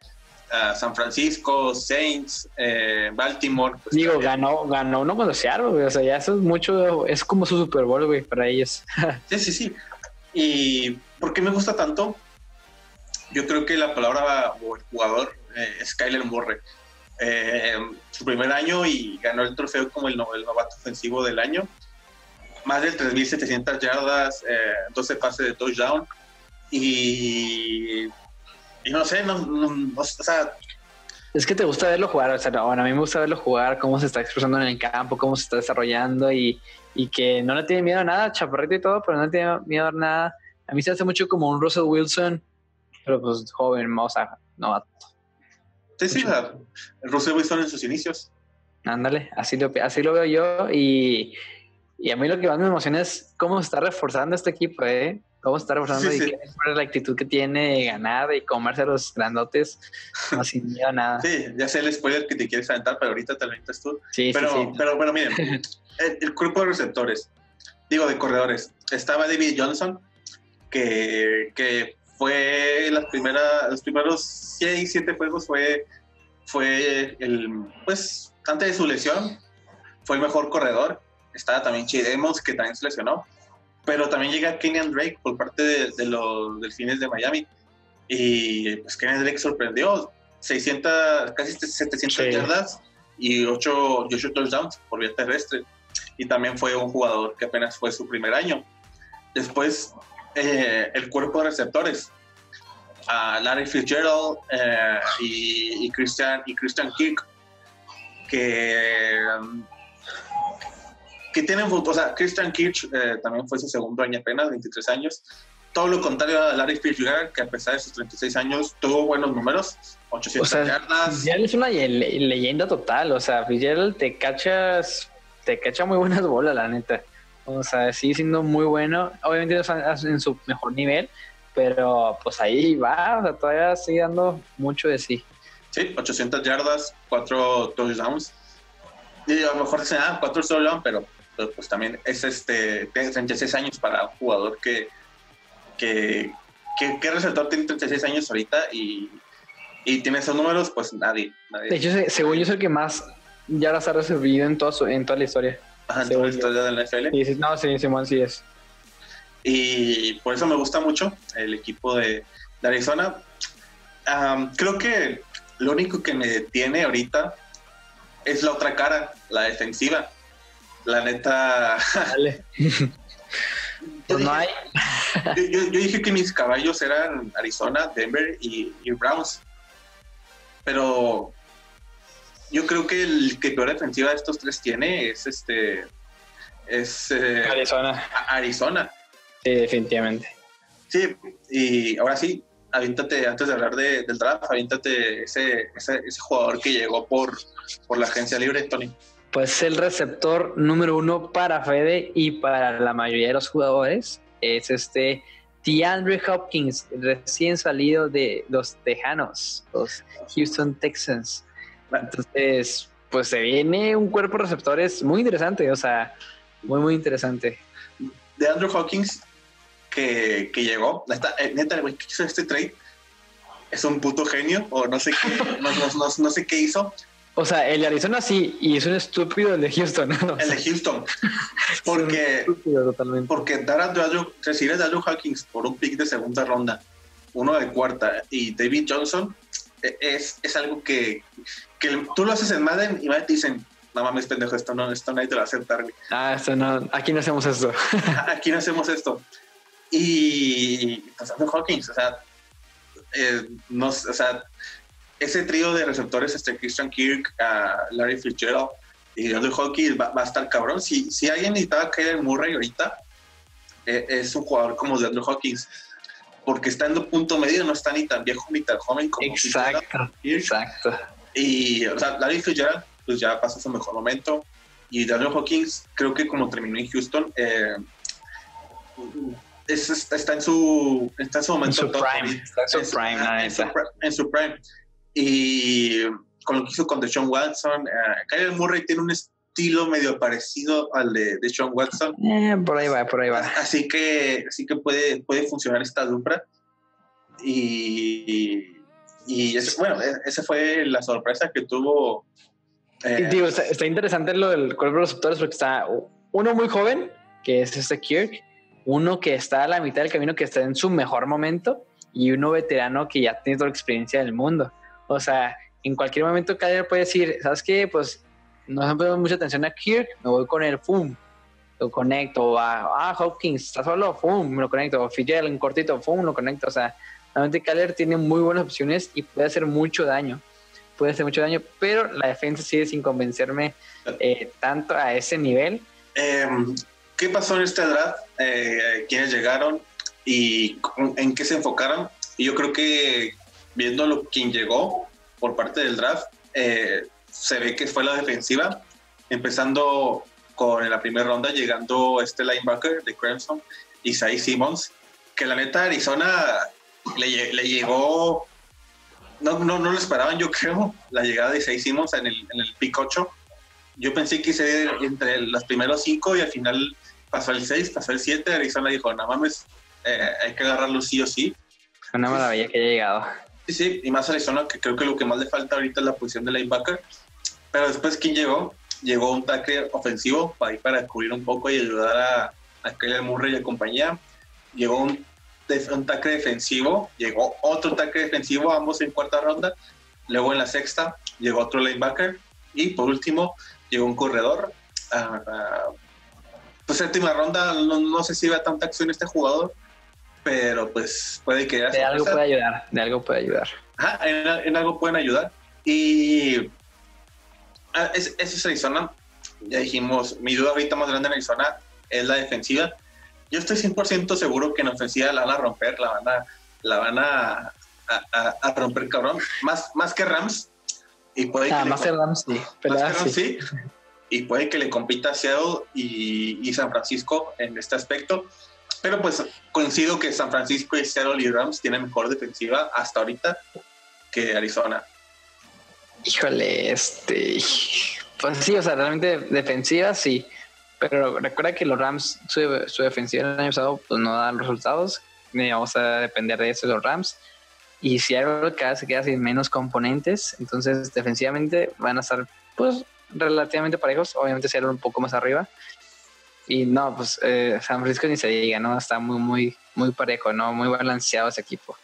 San Francisco, Saints, eh, Baltimore. Pues, Digo, ganó, ganó uno con Seattle, güey. O sea, ya eso es mucho, es como su Super Bowl, güey, para ellos. sí, sí, sí. ¿Y por qué me gusta tanto? Yo creo que la palabra o el jugador eh, es Kyler Murray. Eh, su primer año y ganó el trofeo como el, novato ofensivo del año. Más de 3.700 yardas, 12 pases de touchdown. Y no sé, o sea... Es que te gusta verlo jugar, o sea, bueno, a mí me gusta verlo jugar, cómo se está expresando en el campo, cómo se está desarrollando y, y que no le tiene miedo a nada, chaparrito y todo, pero no le tiene miedo a nada. A mí se hace mucho como un Russell Wilson, pero pues joven, o sea, no. Sí, sí, Russell Wilson en sus inicios. Ándale, así lo, así lo veo yo y, y a mí lo que más me emociona es cómo se está reforzando este equipo, ¿eh? Cómo está reforzando y la actitud que tiene de ganar y comerse a los grandotes no sin miedo a nada. Sí, ya sé el spoiler que te quieres aventar, pero ahorita te lo aventas tú. Sí, pero, sí, pero bueno, miren, el, grupo de receptores, digo de corredores, estaba David Johnson, que, que fue las primeras, los primeros 6, 7 juegos fue, fue el, pues, antes de su lesión, fue el mejor corredor. Estaba también Chidemos, que también se lesionó pero también llega Kenyan Drake por parte de, los delfines de Miami. Y pues Kenyan Drake sorprendió, 600, casi 700 yardas y 8, 8 touchdowns por vía terrestre. Y también fue un jugador que apenas fue su primer año. Después, eh, el cuerpo de receptores. a Larry Fitzgerald eh, y, Christian, y Christian Kirk, que que tienen, o sea, Christian Kirch eh, también fue su segundo año apenas, 23 años. Todo lo contrario a Larry Fitzgerald, que a pesar de sus 36 años tuvo buenos números, 800 o sea, yardas. es una leyenda total, o sea, Fitzgerald te cachas, te cacha muy buenas bolas, la neta. O sea, sigue siendo muy bueno, obviamente en su mejor nivel, pero pues ahí va, o sea, todavía sigue dando mucho de sí. Sí, 800 yardas, 4 touchdowns. Y a lo mejor se dan 4 touchdowns, pero pues también es este, 36 años para un jugador que, que, que, receptor tiene 36 años ahorita y, y tiene esos números, pues nadie. De hecho, según yo es el que más ya las ha recibido en, todo en toda la historia. en toda la historia de la NFL. no, sí, Simón, sí es. Y por eso me gusta mucho el equipo de, Arizona. creo que lo único que me detiene ahorita es la otra cara, la defensiva la neta. Dale. pues no hay. yo, dije que mis caballos eran Arizona, Denver y, Browns. Pero yo creo que el que peor defensiva de estos tres tiene es este. Es. Eh, Arizona. Arizona. Sí, definitivamente. Sí, y ahora sí, avíntate, antes de hablar de, del draft, avíntate ese, ese, ese, jugador que llegó por, por la agencia libre, Tony pues el receptor número uno para Fede y para la mayoría de los jugadores es este DeAndre Hopkins, recién salido de los Tejanos, los Houston Texans. Entonces, pues se viene un cuerpo de receptores muy interesante, o sea, muy, muy interesante. DeAndre Hopkins, que, que llegó, neta, eh, neta, que hizo este trade, es un puto genio, o no sé qué, no, no, no sé qué hizo, o sea, el de Arizona sí, y es un estúpido el de Houston. el de Houston. Porque, totalmente. porque dar a Andrew, recibir a Andrew Hawkins por un pick de segunda ronda, uno de cuarta, y David Johnson, e, es, es algo que, que tú lo haces en Madden y te dicen, no mames, pendejo, esto no, esto nadie te lo va a aceptar. Ah, esto no, aquí no hacemos esto. aquí no hacemos esto. Y Andrew Hawkins, o sea, eh, no, o sea, ese trío de receptores, este Christian Kirk, Larry Fitzgerald y Andrew Hawkins va, a estar cabrón. Si, si alguien necesitaba en Murray ahorita, e, es un jugador como de Andrew Hawkins. Porque está en el punto medio, no está ni tan viejo ni tan joven como Exacto, exacto. Y, o sea, Larry Fitzgerald, pues ya pasa su mejor momento. Y Andrew Hawkins, creo que como terminó en Houston, eh, está en su está en su momento en su prime, está en su prime, en su prime y con lo que hizo con Deshaun Watson, uh, Kyle Murray tiene un estilo medio parecido al de Deshaun Watson. Eh, por ahí va, por ahí va. Así que, así que puede, puede funcionar esta dupla. Y, Y bueno, e, esa fue la sorpresa que tuvo. Eh, digo, está, interesante lo del cuerpo de receptores porque está uno muy joven, que es este Kirk, uno que está a la mitad del camino, que está en su mejor momento, y uno veterano que ya tiene toda la experiencia del mundo. O sea, en cualquier momento Kyler puede decir, ¿sabes qué? Pues no se puede mucha atención a Kirk, me voy con el FUM, lo conecto, a ah, Hopkins, está solo, FUM, lo conecto, Fidel en cortito, FUM, lo conecto. O sea, realmente Kyler tiene muy buenas opciones y puede hacer mucho daño. Puede hacer mucho daño, pero la defensa sigue sin convencerme eh, tanto a ese nivel. Em, ¿Qué pasó en este draft? Eh, ¿Quiénes llegaron y en qué se enfocaron? Y yo creo que viendo lo llegó por parte del draft, eh, se ve que fue la defensiva, empezando con en la primera ronda, llegando este linebacker de Clemson, Isaiah Simmons, que la neta Arizona le, le llegó, no, no, no, lo esperaban yo creo, la llegada de Isaiah Simmons en el, en el pick 8. Yo pensé que se entre los primeros cinco y al final pasó el 6, pasó el 7, Arizona dijo, no mames, eh, hay que agarrarlo sí o sí. Una maravilla que haya llegado. Sí, sí, y más Arizona, que creo que lo que más le falta ahorita es la posición de linebacker. Pero después, ¿quién llegó? Llegó un tackle ofensivo para, para cubrir un poco y ayudar a, a Kyler Murray y compañía. Llegó un, un tackle defensivo, llegó otro tackle defensivo, ambos en cuarta ronda. Luego en la sexta llegó otro linebacker. Y por último, llegó un corredor. Pues séptima ronda, no, no sé si va tanta acción este jugador, pero pues puede que... De algo puede ayudar, de algo puede ayudar. Ajá, en, algo pueden ayudar. Y ah, es, es Arizona, ya dijimos, mi duda ahorita más grande en Arizona es la defensiva. Yo estoy 100% seguro que en ofensiva la van a romper, la van a, la van a, a, romper cabrón, más, más que Rams. Y puede ah, más que Rams, sí. Más que Rams, sí. Y puede que le compita a Seattle y, y San Francisco en este aspecto pero pues coincido que San Francisco y Seattle y Rams tienen mejor defensiva hasta ahorita que Arizona. Híjole, este. Pues sí, o sea, realmente defensiva sí. Pero recuerda que los Rams, su, defensiva el año pasado, pues no dan resultados. Vamos a depender de eso los Rams. Y algo cada se queda sin menos componentes, entonces defensivamente van a estar pues relativamente parejos. Obviamente Seattle un poco más arriba. Y no, pues eh, San Francisco ni se diga, ¿no? Está muy, muy, muy parejo, ¿no? Muy balanceado ese equipo.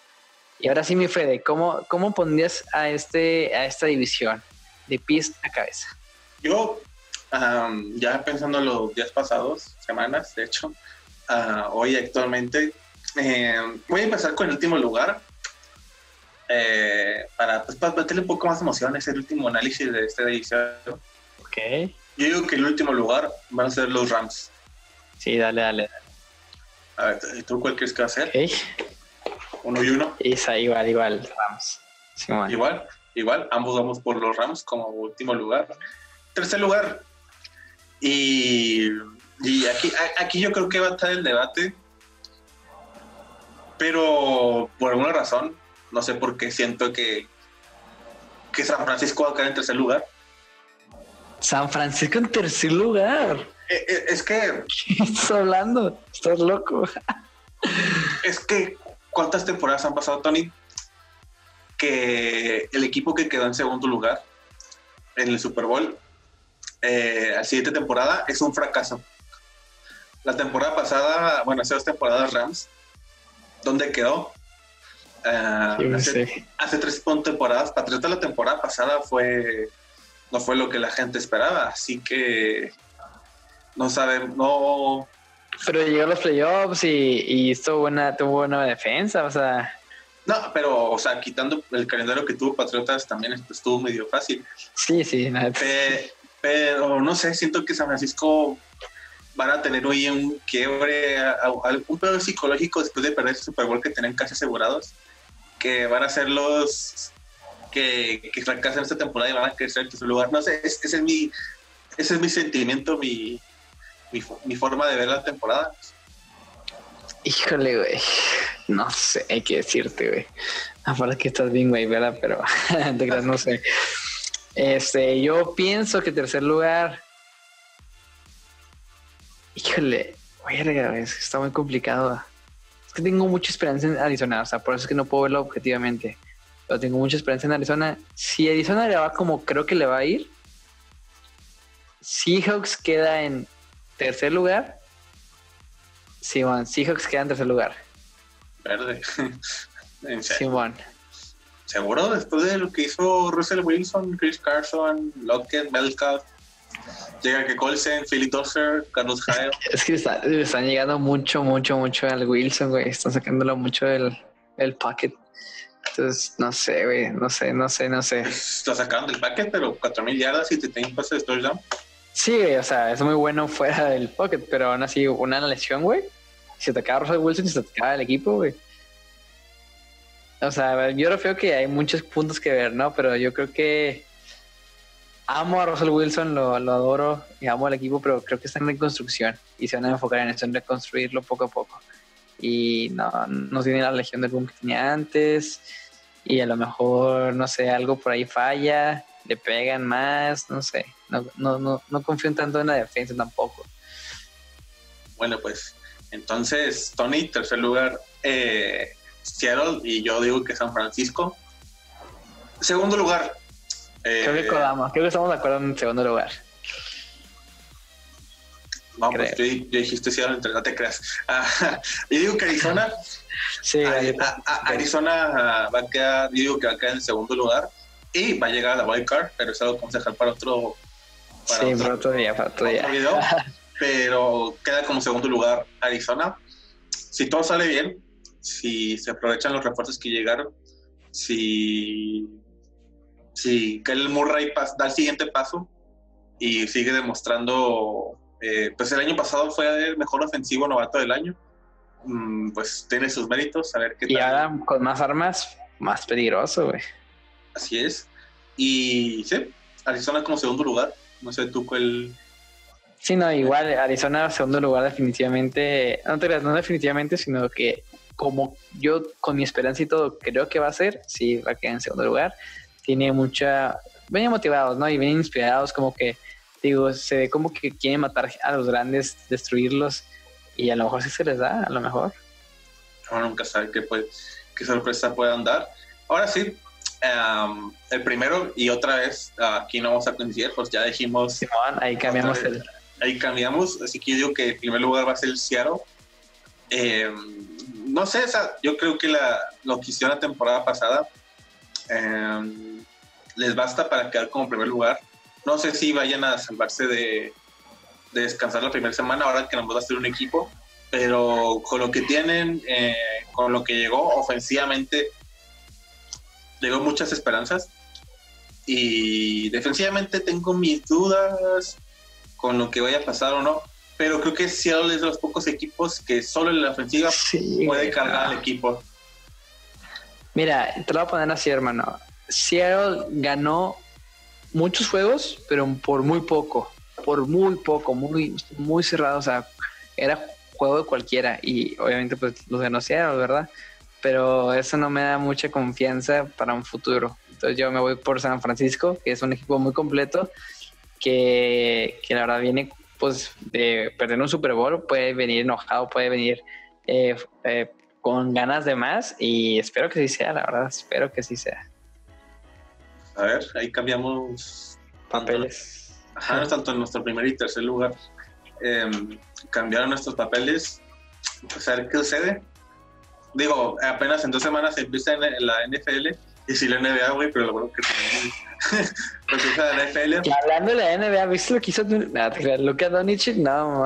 Y ahora sí, mi Fede, ¿cómo, cómo pondrías a, este, a esta división de pies a cabeza? Yo, ya pensando en los días pasados, semanas, de hecho, ah, hoy actualmente, em, voy a empezar con el último lugar. Eh, para, pues, para meterle un poco más de emoción, es el último análisis de esta división. Ok. Yo digo que el último lugar van a ser los Rams. Sí, dale, dale. A ver, ¿tú cuál crees que va a ser? Uno y uno. Esa, igual, igual, Rams. igual, igual, ambos vamos por los Rams como último lugar. Tercer lugar. Y, y aquí, aquí yo creo que va a estar el debate. Pero por alguna razón, no sé por qué siento que, que San Francisco va a caer en tercer lugar. San Francisco en tercer lugar. Eh, eh, es que. ¿Qué estás hablando? Estás loco. es que, ¿cuántas temporadas han pasado, Tony? Que el equipo que quedó en segundo lugar en el Super Bowl, eh, la siguiente temporada, es un fracaso. La temporada pasada, bueno, hace dos temporadas Rams, ¿dónde quedó? hace, hace, tres temporadas, Patriota la temporada pasada fue no fue lo que la gente esperaba, así que no sabemos, no... Pero llegó a los playoffs y, y estuvo buena, tuvo buena defensa, o sea... No, pero, o sea, quitando el calendario que tuvo Patriotas también estuvo medio fácil. Sí, sí. Nada. pero no sé, siento que San Francisco van a tener hoy un quiebre, un pedo psicológico después de perder ese Super Bowl que tienen casi asegurados, que van a ser los que, que fracasan esta temporada y van a crecer en su lugar. No sé, ese, es mi, ese es mi sentimiento, mi, mi, forma de ver la temporada. Híjole, güey. No sé, hay que decirte, güey. Aparte que estás bien, güey, ¿verdad? Pero no sé. Este, yo pienso que tercer lugar. Híjole, güey, está muy complicado. Es que tengo mucha esperanza en Arizona, o sea, por eso es que no puedo verlo objetivamente. pero tengo mucha esperanza en Arizona. Si Arizona le va como creo que le va a ir, Seahawks queda en tercer lugar. Simón, Seahawks queda en tercer lugar. Verde. Simón. ¿Seguro? Después de lo que hizo Russell Wilson, Chris Carson, Lockett, Melcott, llega que Colson, Philly Dosser, Carlos Jairo. Es que están llegando mucho, mucho, mucho al Wilson, güey. Están sacándolo mucho del, del pocket. Entonces, no sé, güey. No sé, no sé, no sé. Está sacando del packet, pero 4000 yardas y te tienen pase de touchdown. Sí, o sea, es muy bueno fuera del pocket, pero aún así, una lesión, güey. Si te acaba Russell Wilson se te acaba el equipo, güey. O sea, yo creo que hay muchos puntos que ver, ¿no? Pero yo creo que amo a Russell Wilson, lo, lo adoro y amo al equipo, pero creo que están en reconstrucción y se van a enfocar en eso, en reconstruirlo poco a poco. Y no, no tiene la legión del boom que tenía antes y a lo mejor, no sé, algo por ahí falla, le pegan más, no sé. No, no, no, no confío tanto en la defensa tampoco. Bueno, pues entonces, Tony, tercer lugar, eh, Seattle y yo digo que San Francisco. Segundo lugar. Eh, creo que Kodama, creo que estamos de acuerdo en segundo lugar. Vamos, yo, yo, dijiste Seattle, no te creas. Ah, yo digo que Arizona. sí, Arizona va a quedar, yo digo que va a quedar en segundo lugar y va a llegar a la wild card, pero es algo que vamos a dejar para otro. Para sí, otro, otro día, para otro, día. Video, pero queda como segundo lugar Arizona. Si todo sale bien, si se aprovechan los refuerzos que llegaron, si, si el Murray da el siguiente paso y sigue demostrando, eh, pues el año pasado fue el mejor ofensivo novato del año, mm, pues tiene sus méritos, a ver qué tal. Y ahora con más armas, más peligroso, güey. Así es. Y sí, Arizona como segundo lugar, no sé tú cuál... Sí, no, igual Arizona segundo lugar definitivamente, no te no definitivamente, sino que como yo con mi esperanza y todo creo que va a ser, sí, va a quedar en segundo lugar. Tiene mucha, vienen motivados, ¿no? Y vienen inspirados, como que, digo, se ve como que quieren matar a los grandes, destruirlos, y a lo mejor sí se les da, a lo mejor. Uno nunca sabe qué, puede, qué sorpresa puedan dar. Ahora sí, um, el primero, y otra vez, aquí no vamos a coincidir, pues ya dijimos. ahí cambiamos el. Ahí cambiamos, así que yo digo que el primer lugar va a ser el Seattle. Eh, no sé, yo creo que la, lo que hicieron la temporada pasada em, les basta para quedar como primer lugar. No sé si vayan a salvarse de, descansar la primera semana, ahora que nos va a hacer un equipo, pero con lo que tienen, eh, con lo que llegó ofensivamente, llegó muchas esperanzas. Y defensivamente tengo mis dudas con lo que vaya a pasar o no pero creo que Seattle es de los pocos equipos que solo en la ofensiva puede cargar al equipo. Mira, te lo voy a poner así, hermano. Seattle ganó muchos juegos, pero por muy poco, por muy poco, muy, muy cerrado. O sea, era juego de cualquiera y obviamente pues los ganó Seattle, ¿verdad? Pero eso no me da mucha confianza para un futuro. Entonces yo me voy por San Francisco, que es un equipo muy completo, que, que la verdad viene pues de perder un Super Bowl puede venir enojado, puede venir eh, eh, con ganas de más y espero que sí sea, la verdad, espero que sí sea. A ver, ahí cambiamos papeles. Ajá, tanto en nuestro primer y tercer lugar. Em, cambiaron nuestros papeles. Pues a ver qué sucede. Digo, apenas en dos semanas empieza en la NFL y si la NBA, güey, pero lo bueno que pues de la NFL. Y hablando de la NBA, ¿viste lo que hizo Luka Doncic? No.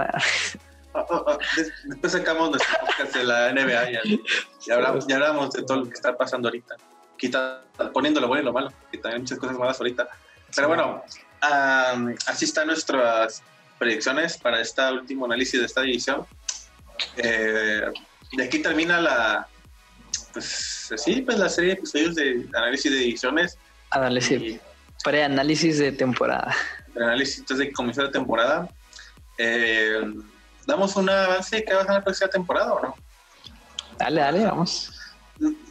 Oh, oh, oh. Después sacamos nuestro podcast de la NBA y, y, hablamos, ya hablamos de todo lo que está pasando ahorita. Quita, poniendo lo bueno y lo malo, que también hay muchas cosas malas ahorita. Pero bueno, um, así están nuestras predicciones para este último análisis de esta división. Eh, de aquí termina la, pues pues la serie de episodios de análisis de ediciones. Análisis, pre-análisis de temporada. Pre-análisis de comienzo de temporada. Eh, ¿Damos un avance de qué va a ser la próxima temporada o no? Dale, dale, vamos.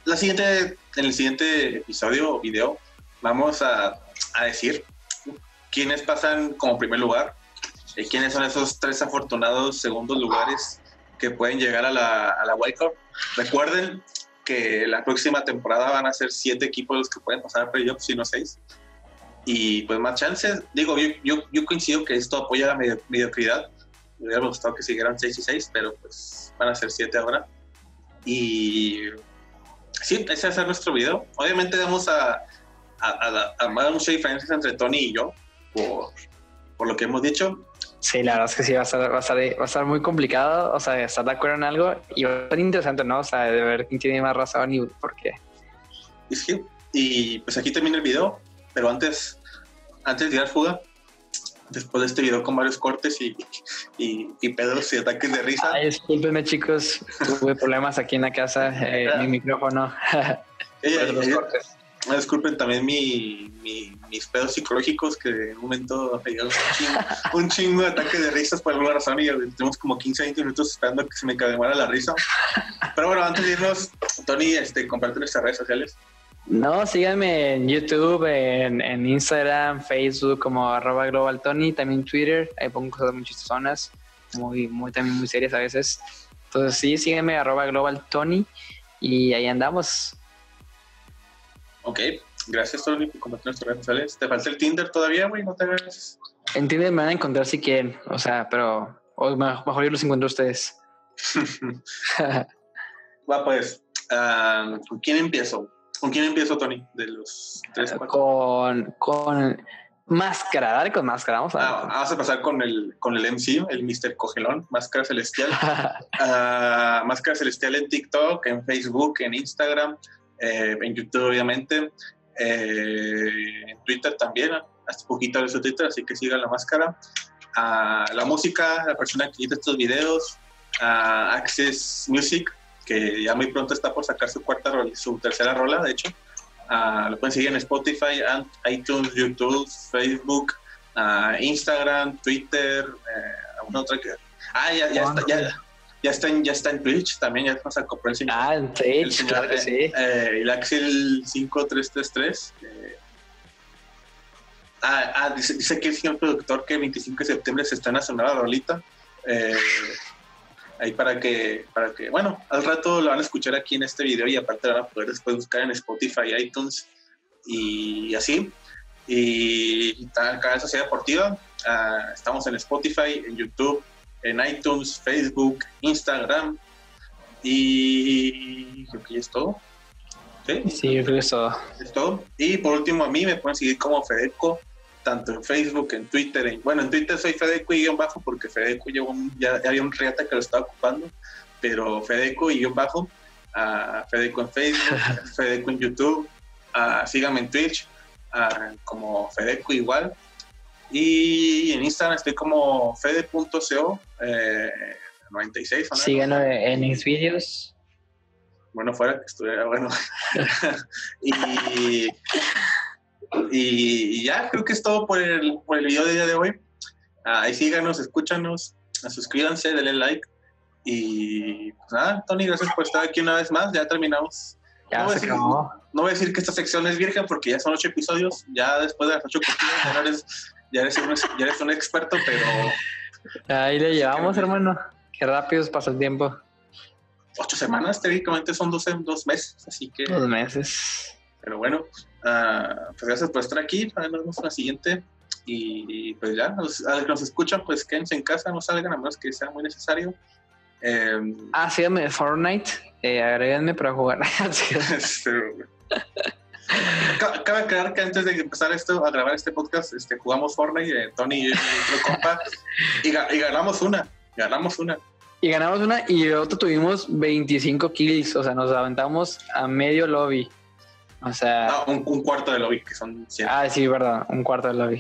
La siguiente, en el siguiente episodio o video, vamos a, a decir quiénes pasan como primer lugar, y quiénes son esos tres afortunados segundos lugares que pueden llegar a la, a la Recuerden que la próxima temporada van a ser siete equipos los que pueden pasar a playoffs y no seis. Y pues más chances. Digo, yo, yo, yo coincido que esto apoya la mediocridad. Me hubiera gustado que siguieran 6 y 6, pero pues van a ser 7 ahora. Y sí, ese va a ser nuestro video. Obviamente vamos a, a, a, a muchas diferencias entre Tony y yo, por, por lo que hemos dicho. Sí, la verdad es que sí, va a, estar, va, a estar, va a estar muy complicado, o sea, estar de acuerdo en algo y va a ser interesante, ¿no? O sea, de ver quién tiene más razón y por qué. Y sí, y pues aquí termina el video, pero antes, antes de ir fuga, después de este video con varios cortes y, y, y pedos y ataques de risa. Ay, discúlpenme chicos, tuve problemas aquí en la casa, eh, mi micrófono. Ella, ella, disculpen también mi, mi, mis pedos psicológicos que en un momento me un chingo, un chingo de ataques de risas por alguna razón y tenemos como 15, 20 minutos esperando que se me cademara la risa. Pero bueno, antes de irnos, Tony, este, comparte nuestras redes sociales. No, síganme en YouTube, en, en Instagram, Facebook como arroba global Tony, también Twitter, ahí pongo cosas muy chistosas, muy, muy, también muy serias a veces. Entonces sí, sígueme arroba global Tony y ahí andamos. Ok, gracias Tony por compartir nuestras redes sociales. ¿Te falta el Tinder todavía, güey? No te hagas. En Tinder me van a encontrar si quieren, o sea, pero o mejor yo los encuentro a ustedes. Va pues, uh, ¿con quién empiezo? ¿Con quién empiezo, Tony? De los tres. Con, con máscara, dale con máscara. Vamos a, ah, vamos a pasar con el, con el MC, el Mr. Cogelón, Máscara Celestial. uh, máscara Celestial en TikTok, en Facebook, en Instagram, eh, en YouTube, obviamente. Eh, en Twitter también, hasta poquito de su Twitter, así que sigan la máscara. Uh, la música, la persona que edita estos videos, Access Music, que ya muy pronto está por sacar su cuarta rola, su tercera rola, de hecho. Uh, lo pueden seguir en Spotify, iTunes, YouTube, Facebook, uh, Instagram, Twitter, eh, alguna otra que. Ah, ya, ya, está, ya, ya, está en, ya está en Twitch también, ya nos acopló el señor. Ah, en Twitch, claro que sí. Eh, el Axel 5333. Eh, ah, ah dice, dice que el señor productor que el 25 de septiembre se está en la nueva rolita. Eh, ahí para que, para que, bueno, al rato lo van a escuchar aquí en este video y aparte van a poder después buscar en Spotify, iTunes y así. Y cada Sociedad Deportiva, uh, estamos en Spotify, en YouTube, en iTunes, Facebook, Instagram y creo que ya es todo. Sí, sí creo que es todo. Es todo. Y por último, a mí me pueden seguir como Fedeco tanto en Facebook, en Twitter. En, bueno, en Twitter soy Fedeco y guion bajo porque Fedeco llevó un, ya, ya, había un reata que lo estaba ocupando, pero Fedeco y guion bajo, uh, Fedeco en Facebook, Fedeco en YouTube, uh, síganme en Twitch uh, como Fedeco igual. Y en Instagram estoy como fede.co eh, 96. ¿no? Síganme en mis vídeos. Bueno, fuera que estuviera bueno. y y ya, creo que es todo por el, por el video del día de hoy. Ah, ahí síganos, escúchanos, suscríbanse, denle like. Y pues nada, Tony, gracias por estar aquí una vez más. Ya terminamos. Ya no, voy decir, acabó. no voy a decir que esta sección es virgen porque ya son ocho episodios. Ya después de las ocho copias, ya eres, un, ya eres un experto, pero. Ahí le llevamos, hermano. Qué rápido pasa el tiempo. Ocho semanas, técnicamente son dos, dos meses, así que. Dos meses. Pero bueno, uh, pues gracias por estar aquí. Nos vemos en la siguiente. Y, y pues ya, los, a los que nos escuchan, pues quédense en casa, no salgan a menos que sea muy necesario. Eh, ah, síganme de Fortnite. Eh, agréguenme para jugar. Cabe aclarar que antes de empezar esto, a grabar este podcast, este, jugamos Fortnite, eh, Tony y otro compa, y, y, ganamos una, ganamos una. Y ganamos una y otro tuvimos 25 kills, o sea, nos aventamos a medio lobby. O sea. No, un, un, cuarto de lobby, que son 100. Ah, sí, verdad, un cuarto de lobby.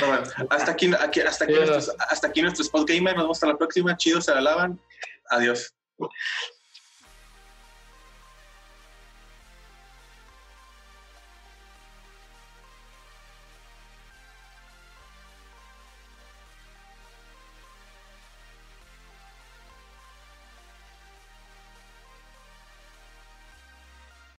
Bueno, hasta aquí, aquí, hasta, aquí nuestros, hasta aquí nuestro Spot Gamer. Nos vemos hasta la próxima. Chido, se la lavan. Adiós.